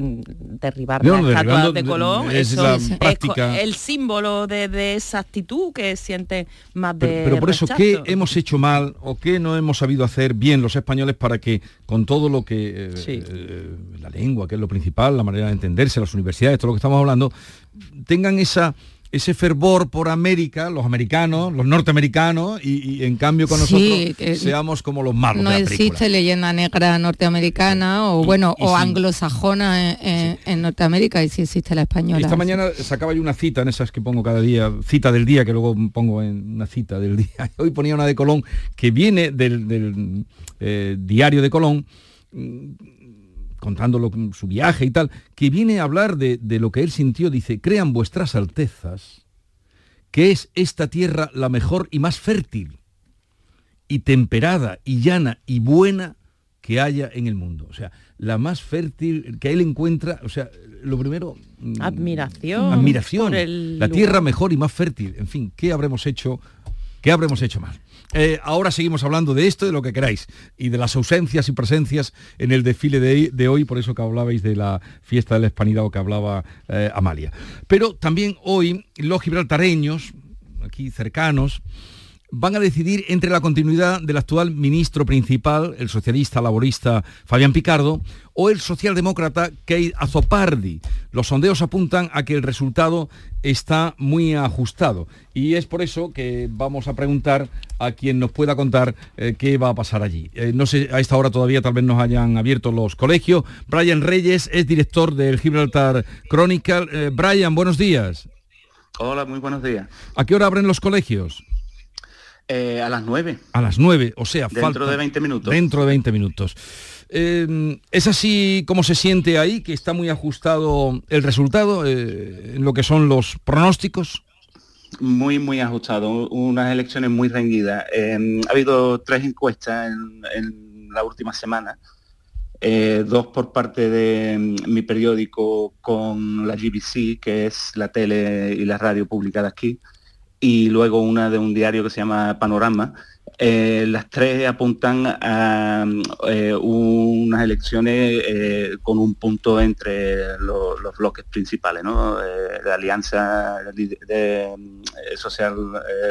derribar No, las estatuas de Colón, es eso la es el símbolo de, de esa actitud que siente más de Pero, pero por eso. ¿qué hemos hecho mal o qué no hemos sabido hacer bien los españoles para que con todo lo que... eh, eh, la lengua, que es lo principal, la manera de entenderse, las universidades, todo lo que estamos hablando, tengan esa ese fervor por América, los americanos, los norteamericanos, y, y en cambio con Sí, nosotros seamos como los malos no de la película. existe leyenda negra norteamericana o bueno y o sí. anglosajona en, en- en Norteamérica y sí existe la española. Esta mañana sacaba yo una cita en esas que pongo cada día, cita del día, que luego pongo en una cita del día. Hoy ponía una de Colón que viene del, del, eh, diario de Colón, mm, contando lo- su viaje y tal, que viene a hablar de, de lo que él sintió. Dice, crean vuestras altezas que es esta tierra la mejor y más fértil, y temperada, y llana, y buena que haya en el mundo. O sea, la más fértil que él encuentra, o sea, lo primero... mm, Admiración. Admiración. por el La tierra mejor y más fértil. En fin, ¿qué habremos hecho? ¿Qué habremos hecho mal? Eh, ahora seguimos hablando de esto, de lo que queráis, y de las ausencias y presencias en el desfile de, hoy, por eso que hablabais de la fiesta de la hispanidad o que hablaba eh, Amalia. Pero también hoy los gibraltareños, aquí cercanos, van a decidir entre la continuidad del actual ministro principal, el socialista laborista Fabián Picardo, o el socialdemócrata Keith Azopardi. Los sondeos apuntan a que el resultado está muy ajustado y es por eso que vamos a preguntar a quien nos pueda contar eh, qué va a pasar allí. Eh, no sé, a esta hora todavía tal vez nos hayan abierto los colegios. Brian Reyes es director del Gibraltar Chronicle. Eh, Brian, buenos días. Hola, muy buenos días. ¿A qué hora abren los colegios? Eh, a las 9. A las 9, o sea, Dentro falta- de 20 minutos. Dentro de 20 minutos. Eh, ¿Es así como se siente ahí, que está muy ajustado el resultado eh, en lo que son los pronósticos? Muy, muy ajustado. Unas elecciones muy reñidas. Eh, ha habido tres encuestas en, en la última semana. Dos por parte de mm, mi periódico con la GBC, que es la tele y la radio publicada aquí, y luego una de un diario que se llama Panorama. Eh, las tres apuntan a eh, unas elecciones eh, con un punto entre lo- los bloques principales, ¿no? La alianza de, de, social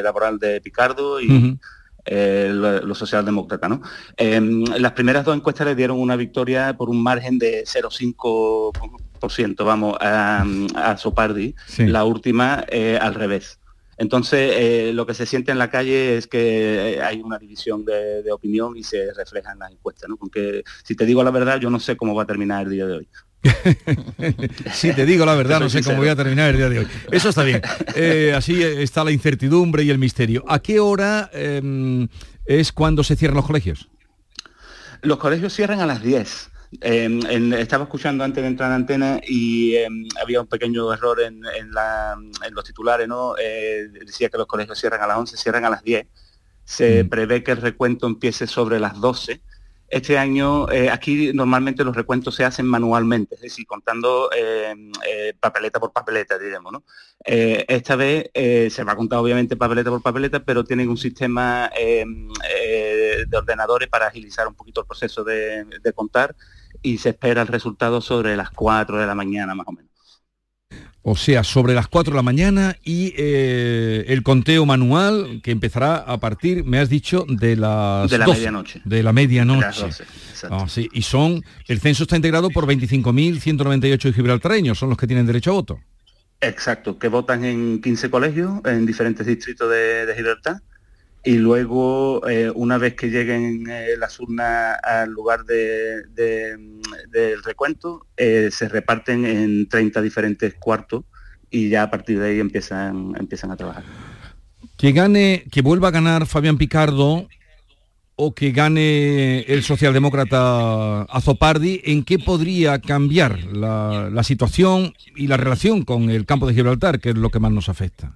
laboral de Picardo y eh, lo- los socialdemócratas. ¿no? Eh, las primeras dos encuestas le dieron una victoria por un margen de 0,5%, vamos, a, a Sopardi, Sí. la última eh, al revés. Entonces, eh, lo que se siente en la calle es que eh, hay una división de, de opinión y se refleja en las encuestas, ¿no? Porque si te digo la verdad, yo no sé cómo va a terminar el día de hoy. Si te digo la verdad, no sé cómo voy a terminar el día de hoy. Eso está bien. Eh, así está la incertidumbre y el misterio. ¿A qué hora eh, es cuando se cierran los colegios? Los colegios cierran a las 10. Eh, en- estaba escuchando antes de entrar en antena y eh, había un pequeño error en, en la- en los titulares, ¿no? Eh, decía que los colegios cierran a las 11, cierran a las 10. Se prevé que el recuento empiece sobre las 12. Este año, eh, aquí normalmente los recuentos se hacen manualmente, es decir, contando eh, eh, papeleta por papeleta, diremos, ¿no? Esta vez se va a contar obviamente papeleta por papeleta, pero tienen un sistema de ordenadores para agilizar un poquito el proceso de, de contar y se espera el resultado sobre las 4 de la mañana más o menos. O sea, sobre las 4 de la mañana y eh, el conteo manual que empezará a partir, me has dicho, de las De la 12, medianoche. De la medianoche. De las 12, exacto. Ah, sí, Y son, el censo está integrado por 25.198 gibraltareños, son los que tienen derecho a voto. Exacto, que votan en 15 colegios en diferentes distritos de, de Gibraltar y luego eh, una vez que lleguen eh, las urnas al lugar mm, del recuento eh, se reparten en 30 diferentes cuartos y ya a partir de ahí empiezan, empiezan a trabajar. Que gane, que vuelva a ganar Fabián Picardo o que gane el socialdemócrata Azopardi, ¿en qué podría cambiar la, la situación y la relación con el campo de Gibraltar, que es lo que más nos afecta?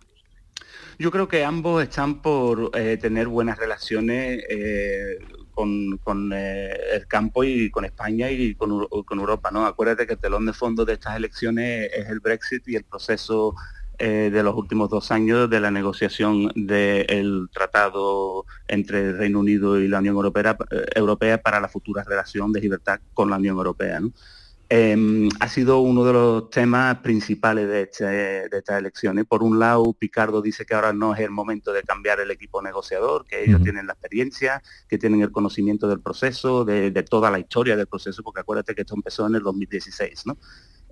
Yo creo que ambos están por eh, tener buenas relaciones eh, con, eh, el campo y con España y con, Eur- con Europa. ¿no? Acuérdate que el telón de fondo de estas elecciones es el Brexit y el proceso eh, de los últimos dos años de la negociación del tratado entre el Reino Unido y la Unión Europea, Europea para la futura relación de Gibraltar con la Unión Europea. Eh, ha sido uno de los temas principales de, este- de estas elecciones. Por un lado, Picardo dice que ahora no es el momento de cambiar el equipo negociador, que ellos tienen la experiencia, que tienen el conocimiento del proceso, de, de toda la historia del proceso, porque acuérdate que esto empezó en el 2016, ¿no?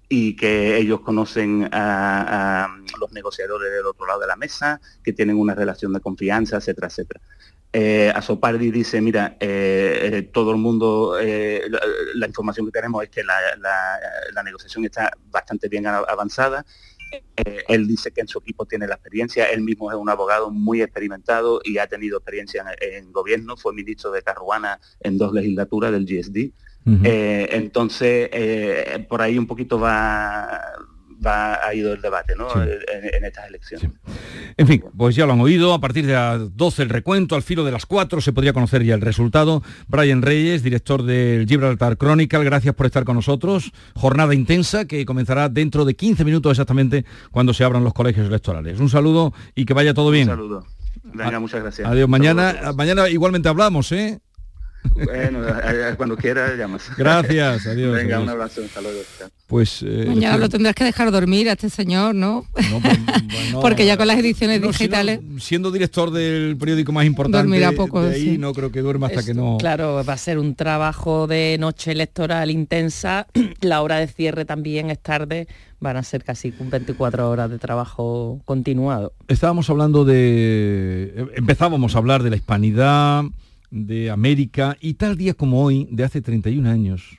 y que ellos conocen a, a los negociadores del otro lado de la mesa, que tienen una relación de confianza, etcétera, etcétera. Eh, Azopardi dice, mira, eh, eh, todo el mundo, eh, la, la información que tenemos es que la, la- la negociación está bastante bien a- avanzada. Él dice que en su equipo tiene la experiencia, él mismo es un abogado muy experimentado y ha tenido experiencia en, en gobierno, fue ministro de Caruana en dos legislaturas del GSD. Entonces, por ahí un poquito va, va ha ido el debate ¿no? en, en estas elecciones. En fin, pues ya lo han oído, a partir de las 12 el recuento, al filo de las 4 se podría conocer ya el resultado. Brian Reyes, director del Gibraltar Chronicle, gracias por estar con nosotros. Jornada intensa que comenzará dentro de 15 minutos exactamente cuando se abran los colegios electorales. Un saludo y que vaya todo bien. Un saludo. Venga, muchas gracias. Adiós, mañana, mañana igualmente hablamos, ¿eh? Bueno, cuando quiera llamas. Gracias, adiós, Venga, adiós. un abrazo, hasta luego. Pues eh, Mañana lo tendrás que dejar dormir a este señor, ¿no? Porque ya con las ediciones No, digitales... siendo director del periódico más importante Dormirá poco, de ahí, sí. no creo que duerma hasta que no... Claro, va a ser un trabajo de noche electoral intensa. La hora de cierre también es tarde. Van a ser casi 24 horas de trabajo continuado. Estábamos hablando de... eh, Empezábamos a hablar de la hispanidad, de América, y tal día como hoy, de hace 31 años,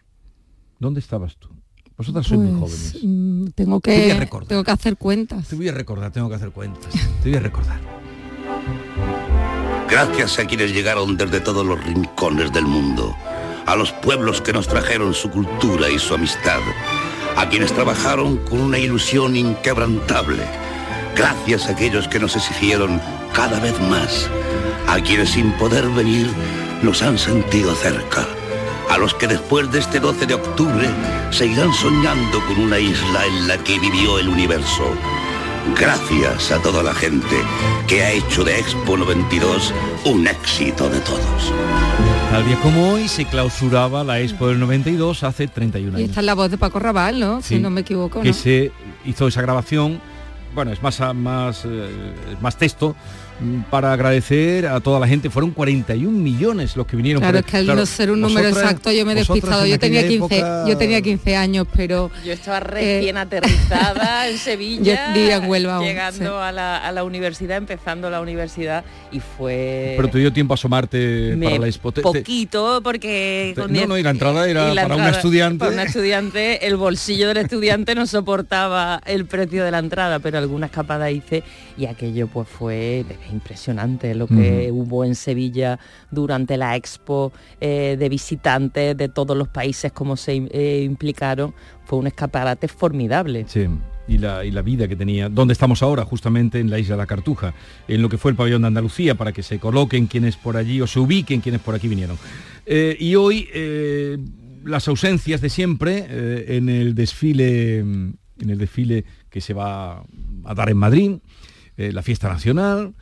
¿dónde estabas tú? Vosotras sois muy Pues, jóvenes. mm, tengo Te voy a que recordar. tengo que hacer cuentas. Te voy a recordar, tengo que hacer cuentas. Te voy a recordar. Gracias a quienes llegaron desde todos los rincones del mundo, a los pueblos que nos trajeron su cultura y su amistad, a quienes trabajaron con una ilusión inquebrantable. Gracias a aquellos que nos exigieron cada vez más, a quienes sin poder venir nos han sentido cerca, a los que después de este 12 de octubre seguirán soñando con una isla en la que vivió el universo. Gracias a toda la gente que ha hecho de Expo 92 un éxito de todos. Tal día como hoy se clausuraba la Expo del 92 hace 31 Y años. esta es la voz de Paco Raval, ¿no? Sí, Si no me equivoco, que ¿no? se hizo esa grabación, bueno, es más, más, eh, más texto, para agradecer a toda la gente. Fueron 41 millones los que vinieron. Claro, por es que al Claro, no ser un número vosotras- exacto yo me he despistado. Yo tenía, aquella 15, época- yo tenía 15 años, pero... Yo estaba recién aterrizada en Sevilla, Yo vivía en Huelva aún, llegando sí. a, la, a la universidad, empezando la universidad y fue... Pero te dio tiempo a asomarte Me- para la Expo. Te- te- poquito porque con no, no, y la entrada era la para entrada- estudiante. para una estudiante el bolsillo del estudiante no soportaba el precio de la entrada pero alguna escapada hice y aquello pues fue impresionante lo que hubo en Sevilla durante la expo eh, de visitantes de todos los países como se eh, implicaron fue un escaparate formidable Sí, y la, y la vida que tenía. ¿Dónde estamos ahora? Justamente en la isla de la Cartuja, en lo que fue el pabellón de Andalucía, para que se coloquen quienes por allí o se ubiquen quienes por aquí vinieron. Eh, y hoy eh, las ausencias de siempre eh, en el desfile, en el desfile que se va a dar en Madrid, la fiesta nacional.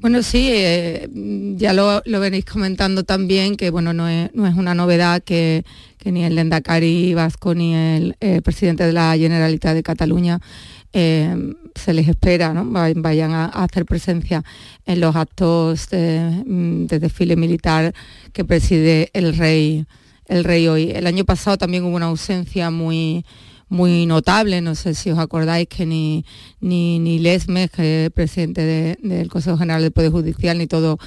Bueno, sí, eh, ya lo, venéis comentando también, que bueno, no es, una novedad que, ni el Lendakari Vasco ni el presidente de la Generalitat de Cataluña eh, se les espera, ¿no? vayan a, hacer presencia en los actos mm, de, desfile militar que preside el rey, el rey hoy. El año pasado también hubo una ausencia muy muy notable, no sé si os acordáis que ni, ni, ni Lesmes, que es presidente del Consejo General del Poder Judicial, ni todo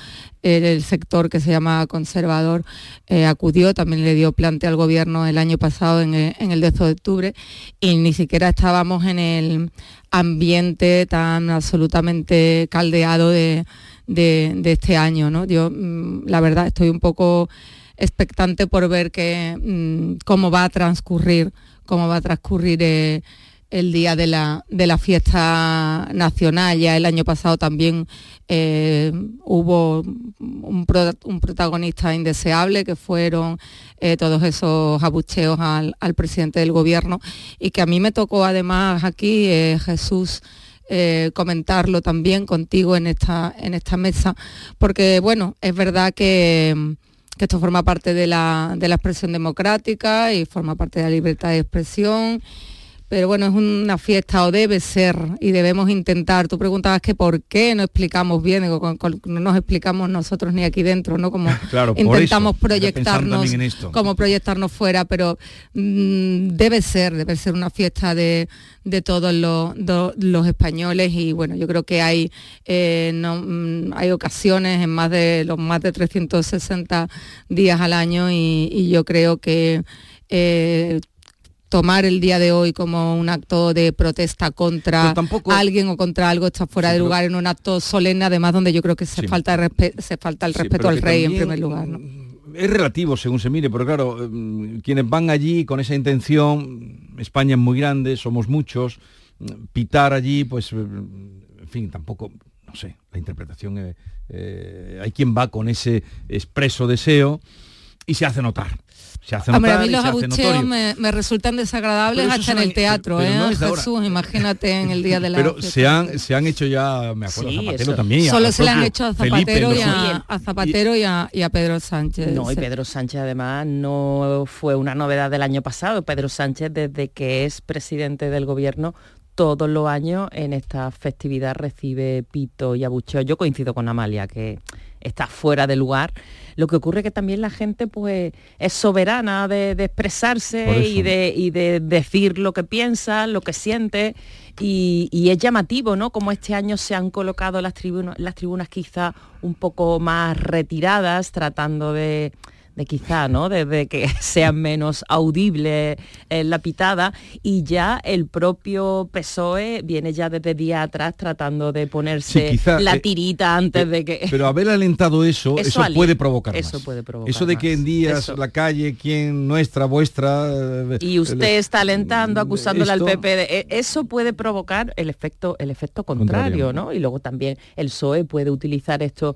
el sector que se llama conservador eh, acudió, también le dio plante al gobierno el año pasado en el, 10 de octubre y ni siquiera estábamos en el ambiente tan absolutamente caldeado de, este año. ¿no? Yo mm, la verdad estoy un poco expectante por ver mm, cómo va a transcurrir cómo va a transcurrir eh, el día de la, fiesta nacional. Ya el año pasado también eh, hubo un, protagonista indeseable que fueron eh, todos esos abucheos al, presidente del gobierno y que a mí me tocó además aquí, Jesús, comentarlo también contigo en esta, en esta mesa, porque bueno, es verdad que que esto forma parte de la, de la expresión democrática y forma parte de la libertad de expresión pero bueno, es una fiesta o debe ser y debemos intentar. Tú preguntabas que por qué no explicamos bien, no nos explicamos nosotros ni aquí dentro, ¿no? Como intentamos proyectarnos, como proyectarnos fuera, pero mm, debe ser, debe ser una fiesta de, todos los, españoles y bueno, yo creo que hay, eh, mm, hay ocasiones en más de los más de 360 días al año y, yo creo que eh, tomar el día de hoy como un acto de protesta contra alguien o contra algo está fuera de lugar en un acto solemne, además donde yo creo que se, falta, se falta el respeto al rey en primer lugar. Es relativo según se mire, pero claro, mm, quienes van allí con esa intención, España es muy grande, somos muchos, pitar allí, pues, en fin, tampoco, no sé, la interpretación, eh, hay quien va con ese expreso deseo y se hace notar Hombre, a mí los abucheos me, resultan desagradables hasta en el teatro, ¿eh? Jesús, imagínate en el día de la Pero se han, se han hecho ya, me acuerdo, a Zapatero también. Solo se le han hecho a Zapatero, y, a, Zapatero y, a, Pedro Sánchez. No, y Pedro Sánchez además no fue una novedad del año pasado. Pedro Sánchez, desde que es presidente del gobierno, todos los años en esta festividad recibe pito y abucheo. Yo coincido con Amalia, que está fuera de lugar. Lo que ocurre es que también la gente pues, es soberana de, expresarse y de, de, decir lo que piensa, lo que siente. Y, es llamativo, ¿no? Como este año se han colocado las tribunas, las tribunas quizá un poco más retiradas, tratando de, de quizá, ¿no? Desde que sean menos audibles en la pitada. Y ya el propio PSOE viene ya desde día atrás tratando de ponerse la eh, tirita antes eh, de que... Pero haber alentado eso, eso, puede provocar Eso puede provocar Eso de que en días la calle, quien nuestra, vuestra... Eh, y usted está alentando, acusándole al PP de... Eso puede provocar el efecto, el efecto contrario, ¿no? Y luego también el PSOE puede utilizar esto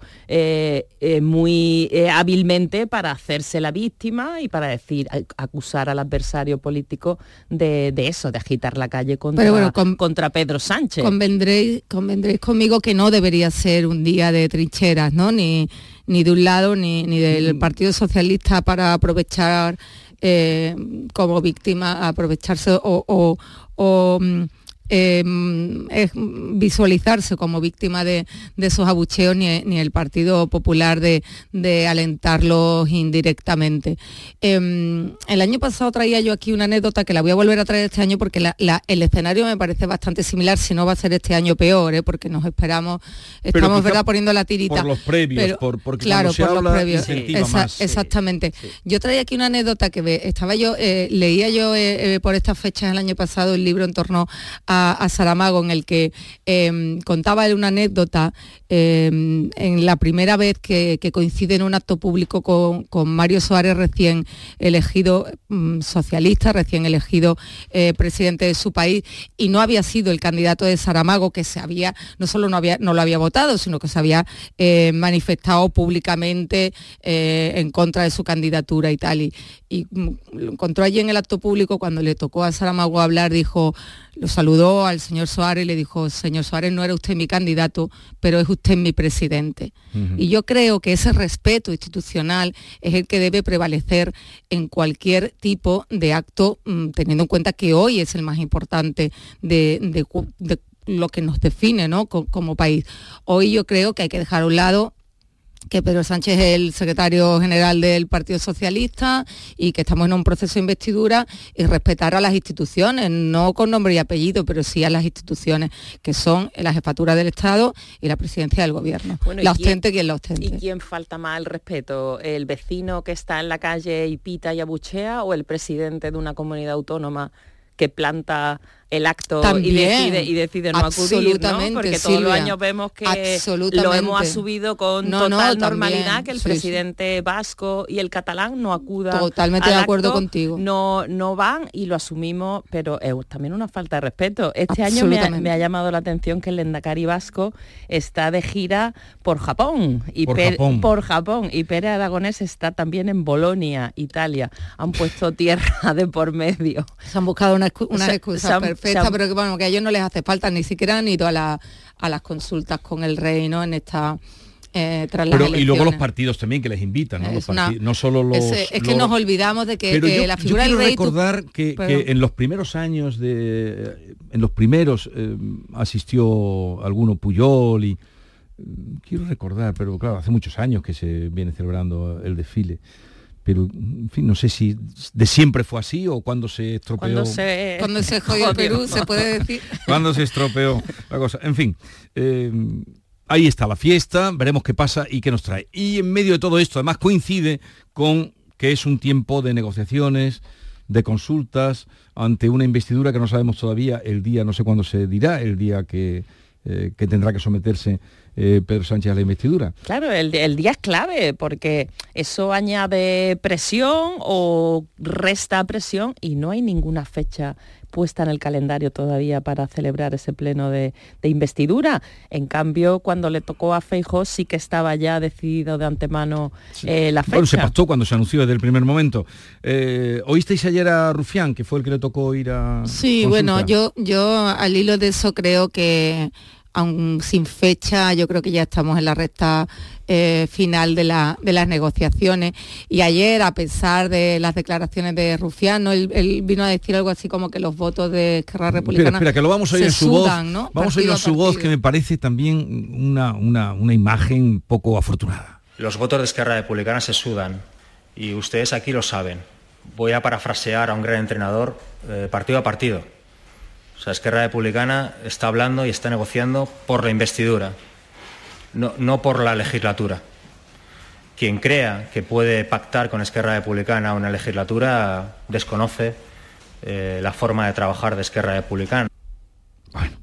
muy hábilmente para hacer la víctima y para decir, acusar al adversario político de, eso, de agitar la calle contra, contra Pedro Sánchez. Convendréis, convendréis conmigo que no debería ser un día de trincheras, ¿no? Ni, ni de un lado ni, ni del mm. Partido Socialista para aprovechar eh, como víctima, aprovecharse o, o mm, Em, es visualizarse como víctima de, esos abucheos ni, el Partido Popular de, alentarlos indirectamente. Em, el año pasado traía yo aquí una anécdota que la voy a volver a traer este año porque el escenario me parece bastante similar, si no va a ser este año peor, ¿eh? porque nos esperamos, estamos verdad poniendo la tirita. Por los previos, por, porque claro, por los previos. exactamente. Yo traía aquí una anécdota que estaba yo, eh, leía yo eh, por estas fechas el año pasado el libro en torno a a, Saramago, en el que em, contaba él una anécdota em, en la primera vez que, coincide en un acto público con, Mario Suárez recién elegido mm, socialista, recién elegido eh, presidente de su país, y no había sido el candidato de Saramago que se había, no solo no, había, no lo había votado, sino que se había eh, manifestado públicamente eh, en contra de su candidatura y tal. Y, mm, lo encontró allí en el acto público cuando le tocó a Saramago hablar, dijo, lo saludó saludó al señor Suárez y le dijo, señor Suárez, no era usted mi candidato, pero es usted mi presidente. Y yo creo que ese respeto institucional es el que debe prevalecer en cualquier tipo de acto, mm, teniendo en cuenta que hoy es el más importante de, lo que nos define ¿no? como país. Hoy yo creo que hay que dejar a un lado que Pedro Sánchez es el secretario general del Partido Socialista y que estamos en un proceso de investidura y respetar a las instituciones, no con nombre y apellido, pero sí a las instituciones que son la jefatura del Estado y la presidencia del Gobierno. la ostente quien la ostente. ¿Y quién falta más el respeto? ¿El vecino que está en la calle y pita y abuchea o el presidente de una comunidad autónoma que planta el acto y decide, y decide no acudir, ¿no? porque todos los años vemos que lo hemos asubido con total normalidad, que el presidente vasco y el catalán no acudan Totalmente de acuerdo contigo. No, no van y lo asumimos, pero es también una falta de respeto. Este año me ha, llamado la atención que el Lendakari vasco está de gira por Japón. Y por, Japón. por Japón. Y Pérez Aragonés está también en Bolonia, Italia. Han puesto tierra de por medio. Se han buscado una, excusa pero que, bueno, que a ellos no les hace falta ni siquiera ni a, la, a las consultas con el rey, ¿no? En esta... Eh, tras pero, y luego los partidos también que les invitan, ¿no? no solo los. Es, que nos olvidamos de que, la figura del rey. recordar que, en los primeros años de. En los primeros eh, asistió alguno Puyol y. Mm, quiero recordar, pero claro, hace muchos años que se viene celebrando el desfile pero en fin, no sé si de siempre fue así o cuando se estropeó. Cuando se, cuando se jodió Perú, se puede decir. cuando se estropeó la cosa. En fin, eh, ahí está la fiesta, veremos qué pasa y qué nos trae. Y en medio de todo esto, además coincide con que es un tiempo de negociaciones, de consultas, ante una investidura que no sabemos todavía el día, no sé cuándo se dirá, el día que, eh, que tendrá que someterse eh, Pedro Sánchez a la investidura. Claro, el, día es clave porque eso añade presión o resta presión y no hay ninguna fecha puesta en el calendario todavía para celebrar ese pleno de, investidura. En cambio, cuando le tocó a Feijóo sí que estaba ya decidido de antemano eh, la fecha. Bueno, se pactó cuando se anunció desde el primer momento. Eh, ¿Oísteis ayer a Rufián, que fue el que le tocó ir a... Sí, bueno, yo, yo al hilo de eso creo que aún sin fecha, yo creo que ya estamos en la recta eh, final de, las negociaciones. Y ayer, a pesar de las declaraciones de Rufiano, él, vino a decir algo así como que los votos de Esquerra Republicana. Espera, que lo vamos a oír en su voz. Vamos a oír en su voz, que me parece también una, una, imagen poco afortunada. Los votos de Esquerra Republicana se sudan y ustedes aquí lo saben. Voy a parafrasear a un gran entrenador eh, partido a partido o sea, Esquerra Republicana está hablando y está negociando por la investidura, no, por la legislatura. Quien crea que puede pactar con Esquerra Republicana una legislatura desconoce eh, la forma de trabajar de Esquerra Republicana.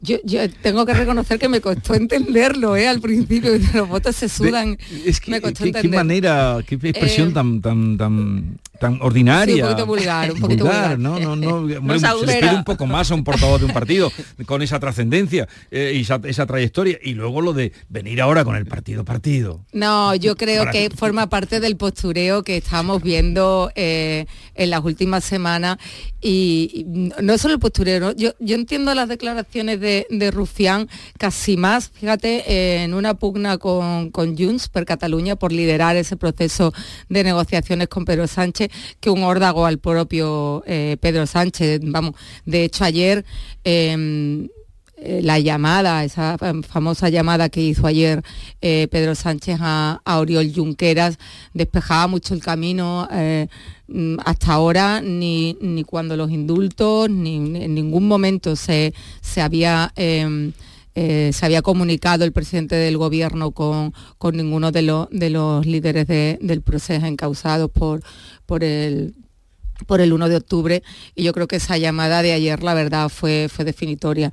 Yo, tengo que reconocer que me costó entenderlo, ¿eh? Al principio, los votos se sudan. es que, qué, manera, qué expresión eh, tan, tan, tan tan ordinaria. un poquito vulgar, un poquito vulgar. No, no, no. se pide un poco más a un portavoz de un partido con esa trascendencia eh, y esa, trayectoria. Y luego lo de venir ahora con el partido partido. No, yo creo que forma parte del postureo que estamos viendo eh, en las últimas semanas. Y, no es solo el postureo, yo, yo entiendo las declaraciones de, Rufián casi más, fíjate, en una pugna con, con Junts per Cataluña por liderar ese proceso de negociaciones con Pedro Sánchez que un órdago al propio eh, Pedro Sánchez. Vamos, de hecho ayer em, eh, la llamada, esa famosa llamada que hizo ayer eh, Pedro Sánchez a, Oriol Junqueras, despejaba mucho el camino. Mm, hasta ahora ni, cuando los indultos, ni, en ningún momento se, se había em, se había comunicado el presidente del gobierno con, ninguno de, de los líderes del proceso encausados por, por el por el 1 de octubre y yo creo que esa llamada de ayer la verdad fue, fue definitoria.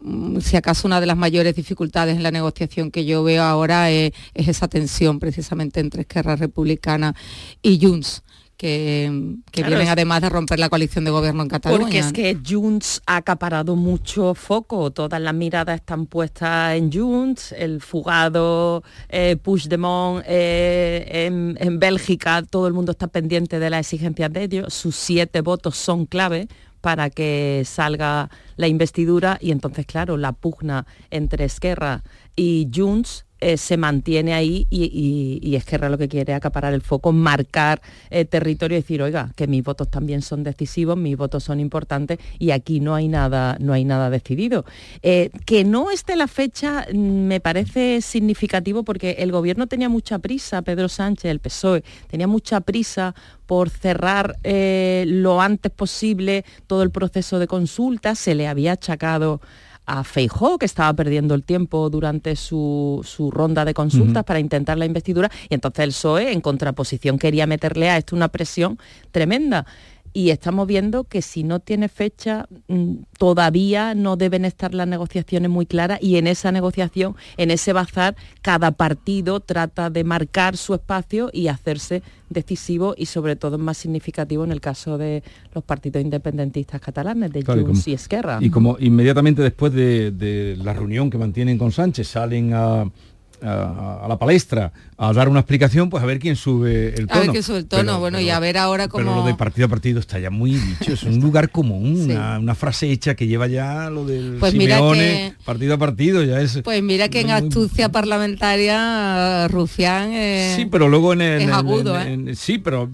Mm, si acaso una de las mayores dificultades en la negociación que yo veo ahora es, esa tensión precisamente entre Esquerra Republicana y Junts que, que Claro, vienen además de romper la coalición de gobierno en Cataluña. Porque es que Junts ha acaparado mucho foco, todas las miradas están puestas en Junts, el fugado eh, Puigdemont eh, en, en Bélgica, todo el mundo está pendiente de las exigencias de ellos, sus siete votos son clave para que salga la investidura. Y entonces, claro, la pugna entre Esquerra y Junts eh, se mantiene ahí y, y- y Esquerra lo que quiere acaparar el foco, marcar eh, territorio y decir, oiga, que mis votos también son decisivos, mis votos son importantes y aquí no hay nada, no hay nada decidido. Eh, que no esté la fecha mm, me parece significativo porque el gobierno tenía mucha prisa, Pedro Sánchez, el PSOE, tenía mucha prisa por cerrar lo antes posible todo el proceso de consulta, se le había achacado a Feijó, que estaba perdiendo el tiempo durante su, su ronda de consultas para intentar la investidura, y entonces el PSOE, en contraposición, quería meterle a esto una presión tremenda. Y estamos viendo que si no tiene fecha, mm, todavía no deben estar las negociaciones muy claras y en esa negociación, en ese bazar, cada partido trata de marcar su espacio y hacerse decisivo y sobre todo más significativo en el caso de los partidos independentistas catalanes, de Claro, y Junts como- y Esquerra. Y como inmediatamente después de, de la reunión que mantienen con Sánchez salen a, a- a la palestra a dar una explicación, pues a ver quién sube el A tono. ver qué sube el tono, Pero- bueno, y pero- a ver ahora Pero cómo... lo de partido a partido está ya muy dicho, es un lugar común, Sí. una, una frase hecha que lleva ya lo del Pues Simeone, partido a partido, ya es... Pues mira que en astucia parlamentaria Rufián eh, Sí, pero luego en el... es en- agudo, ¿eh? en- sí, pero,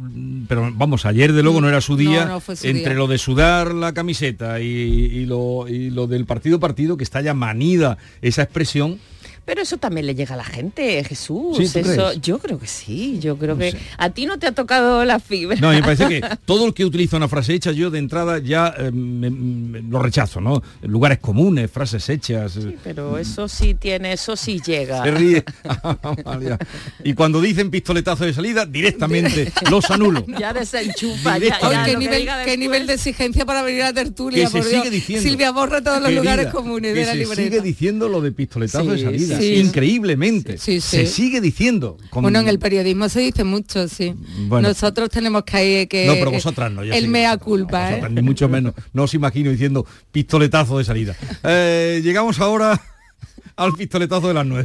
pero vamos, ayer de luego no era su día. no fue su entre día. lo de sudar la camiseta y, y lo, y lo del partido a partido, que está ya manida esa expresión, Pero eso también le llega a la gente, Jesús. Sí, ¿tú eso, crees? yo creo que sí, yo creo que a ti no te ha tocado la fibra. No, me parece que todo el que utiliza una frase hecha, yo de entrada ya eh, me- me- lo rechazo, ¿no? Lugares comunes, frases hechas. eh, Pero eso sí tiene, eso sí llega. Se ríe. Amalia. y cuando dicen pistoletazo de salida, directamente los anulo. Ya desenchufa, ya, qué nivel, qué de exigencia para venir a la tertulia, Que se por Dios. sigue diciendo. Silvia borra todos los Querida, lugares comunes que de la se libreta. sigue diciendo lo de pistoletazo de Sí, sí. Increíblemente. Sí. Se sigue diciendo. con- Bueno, en el periodismo se dice mucho, sí. Bueno. Nosotros tenemos que que No, pero vosotras no, el mea culpa, ¿eh? Ni mucho menos. No os imagino diciendo pistoletazo de salida. Eh, llegamos ahora al pistoletazo de las nueve.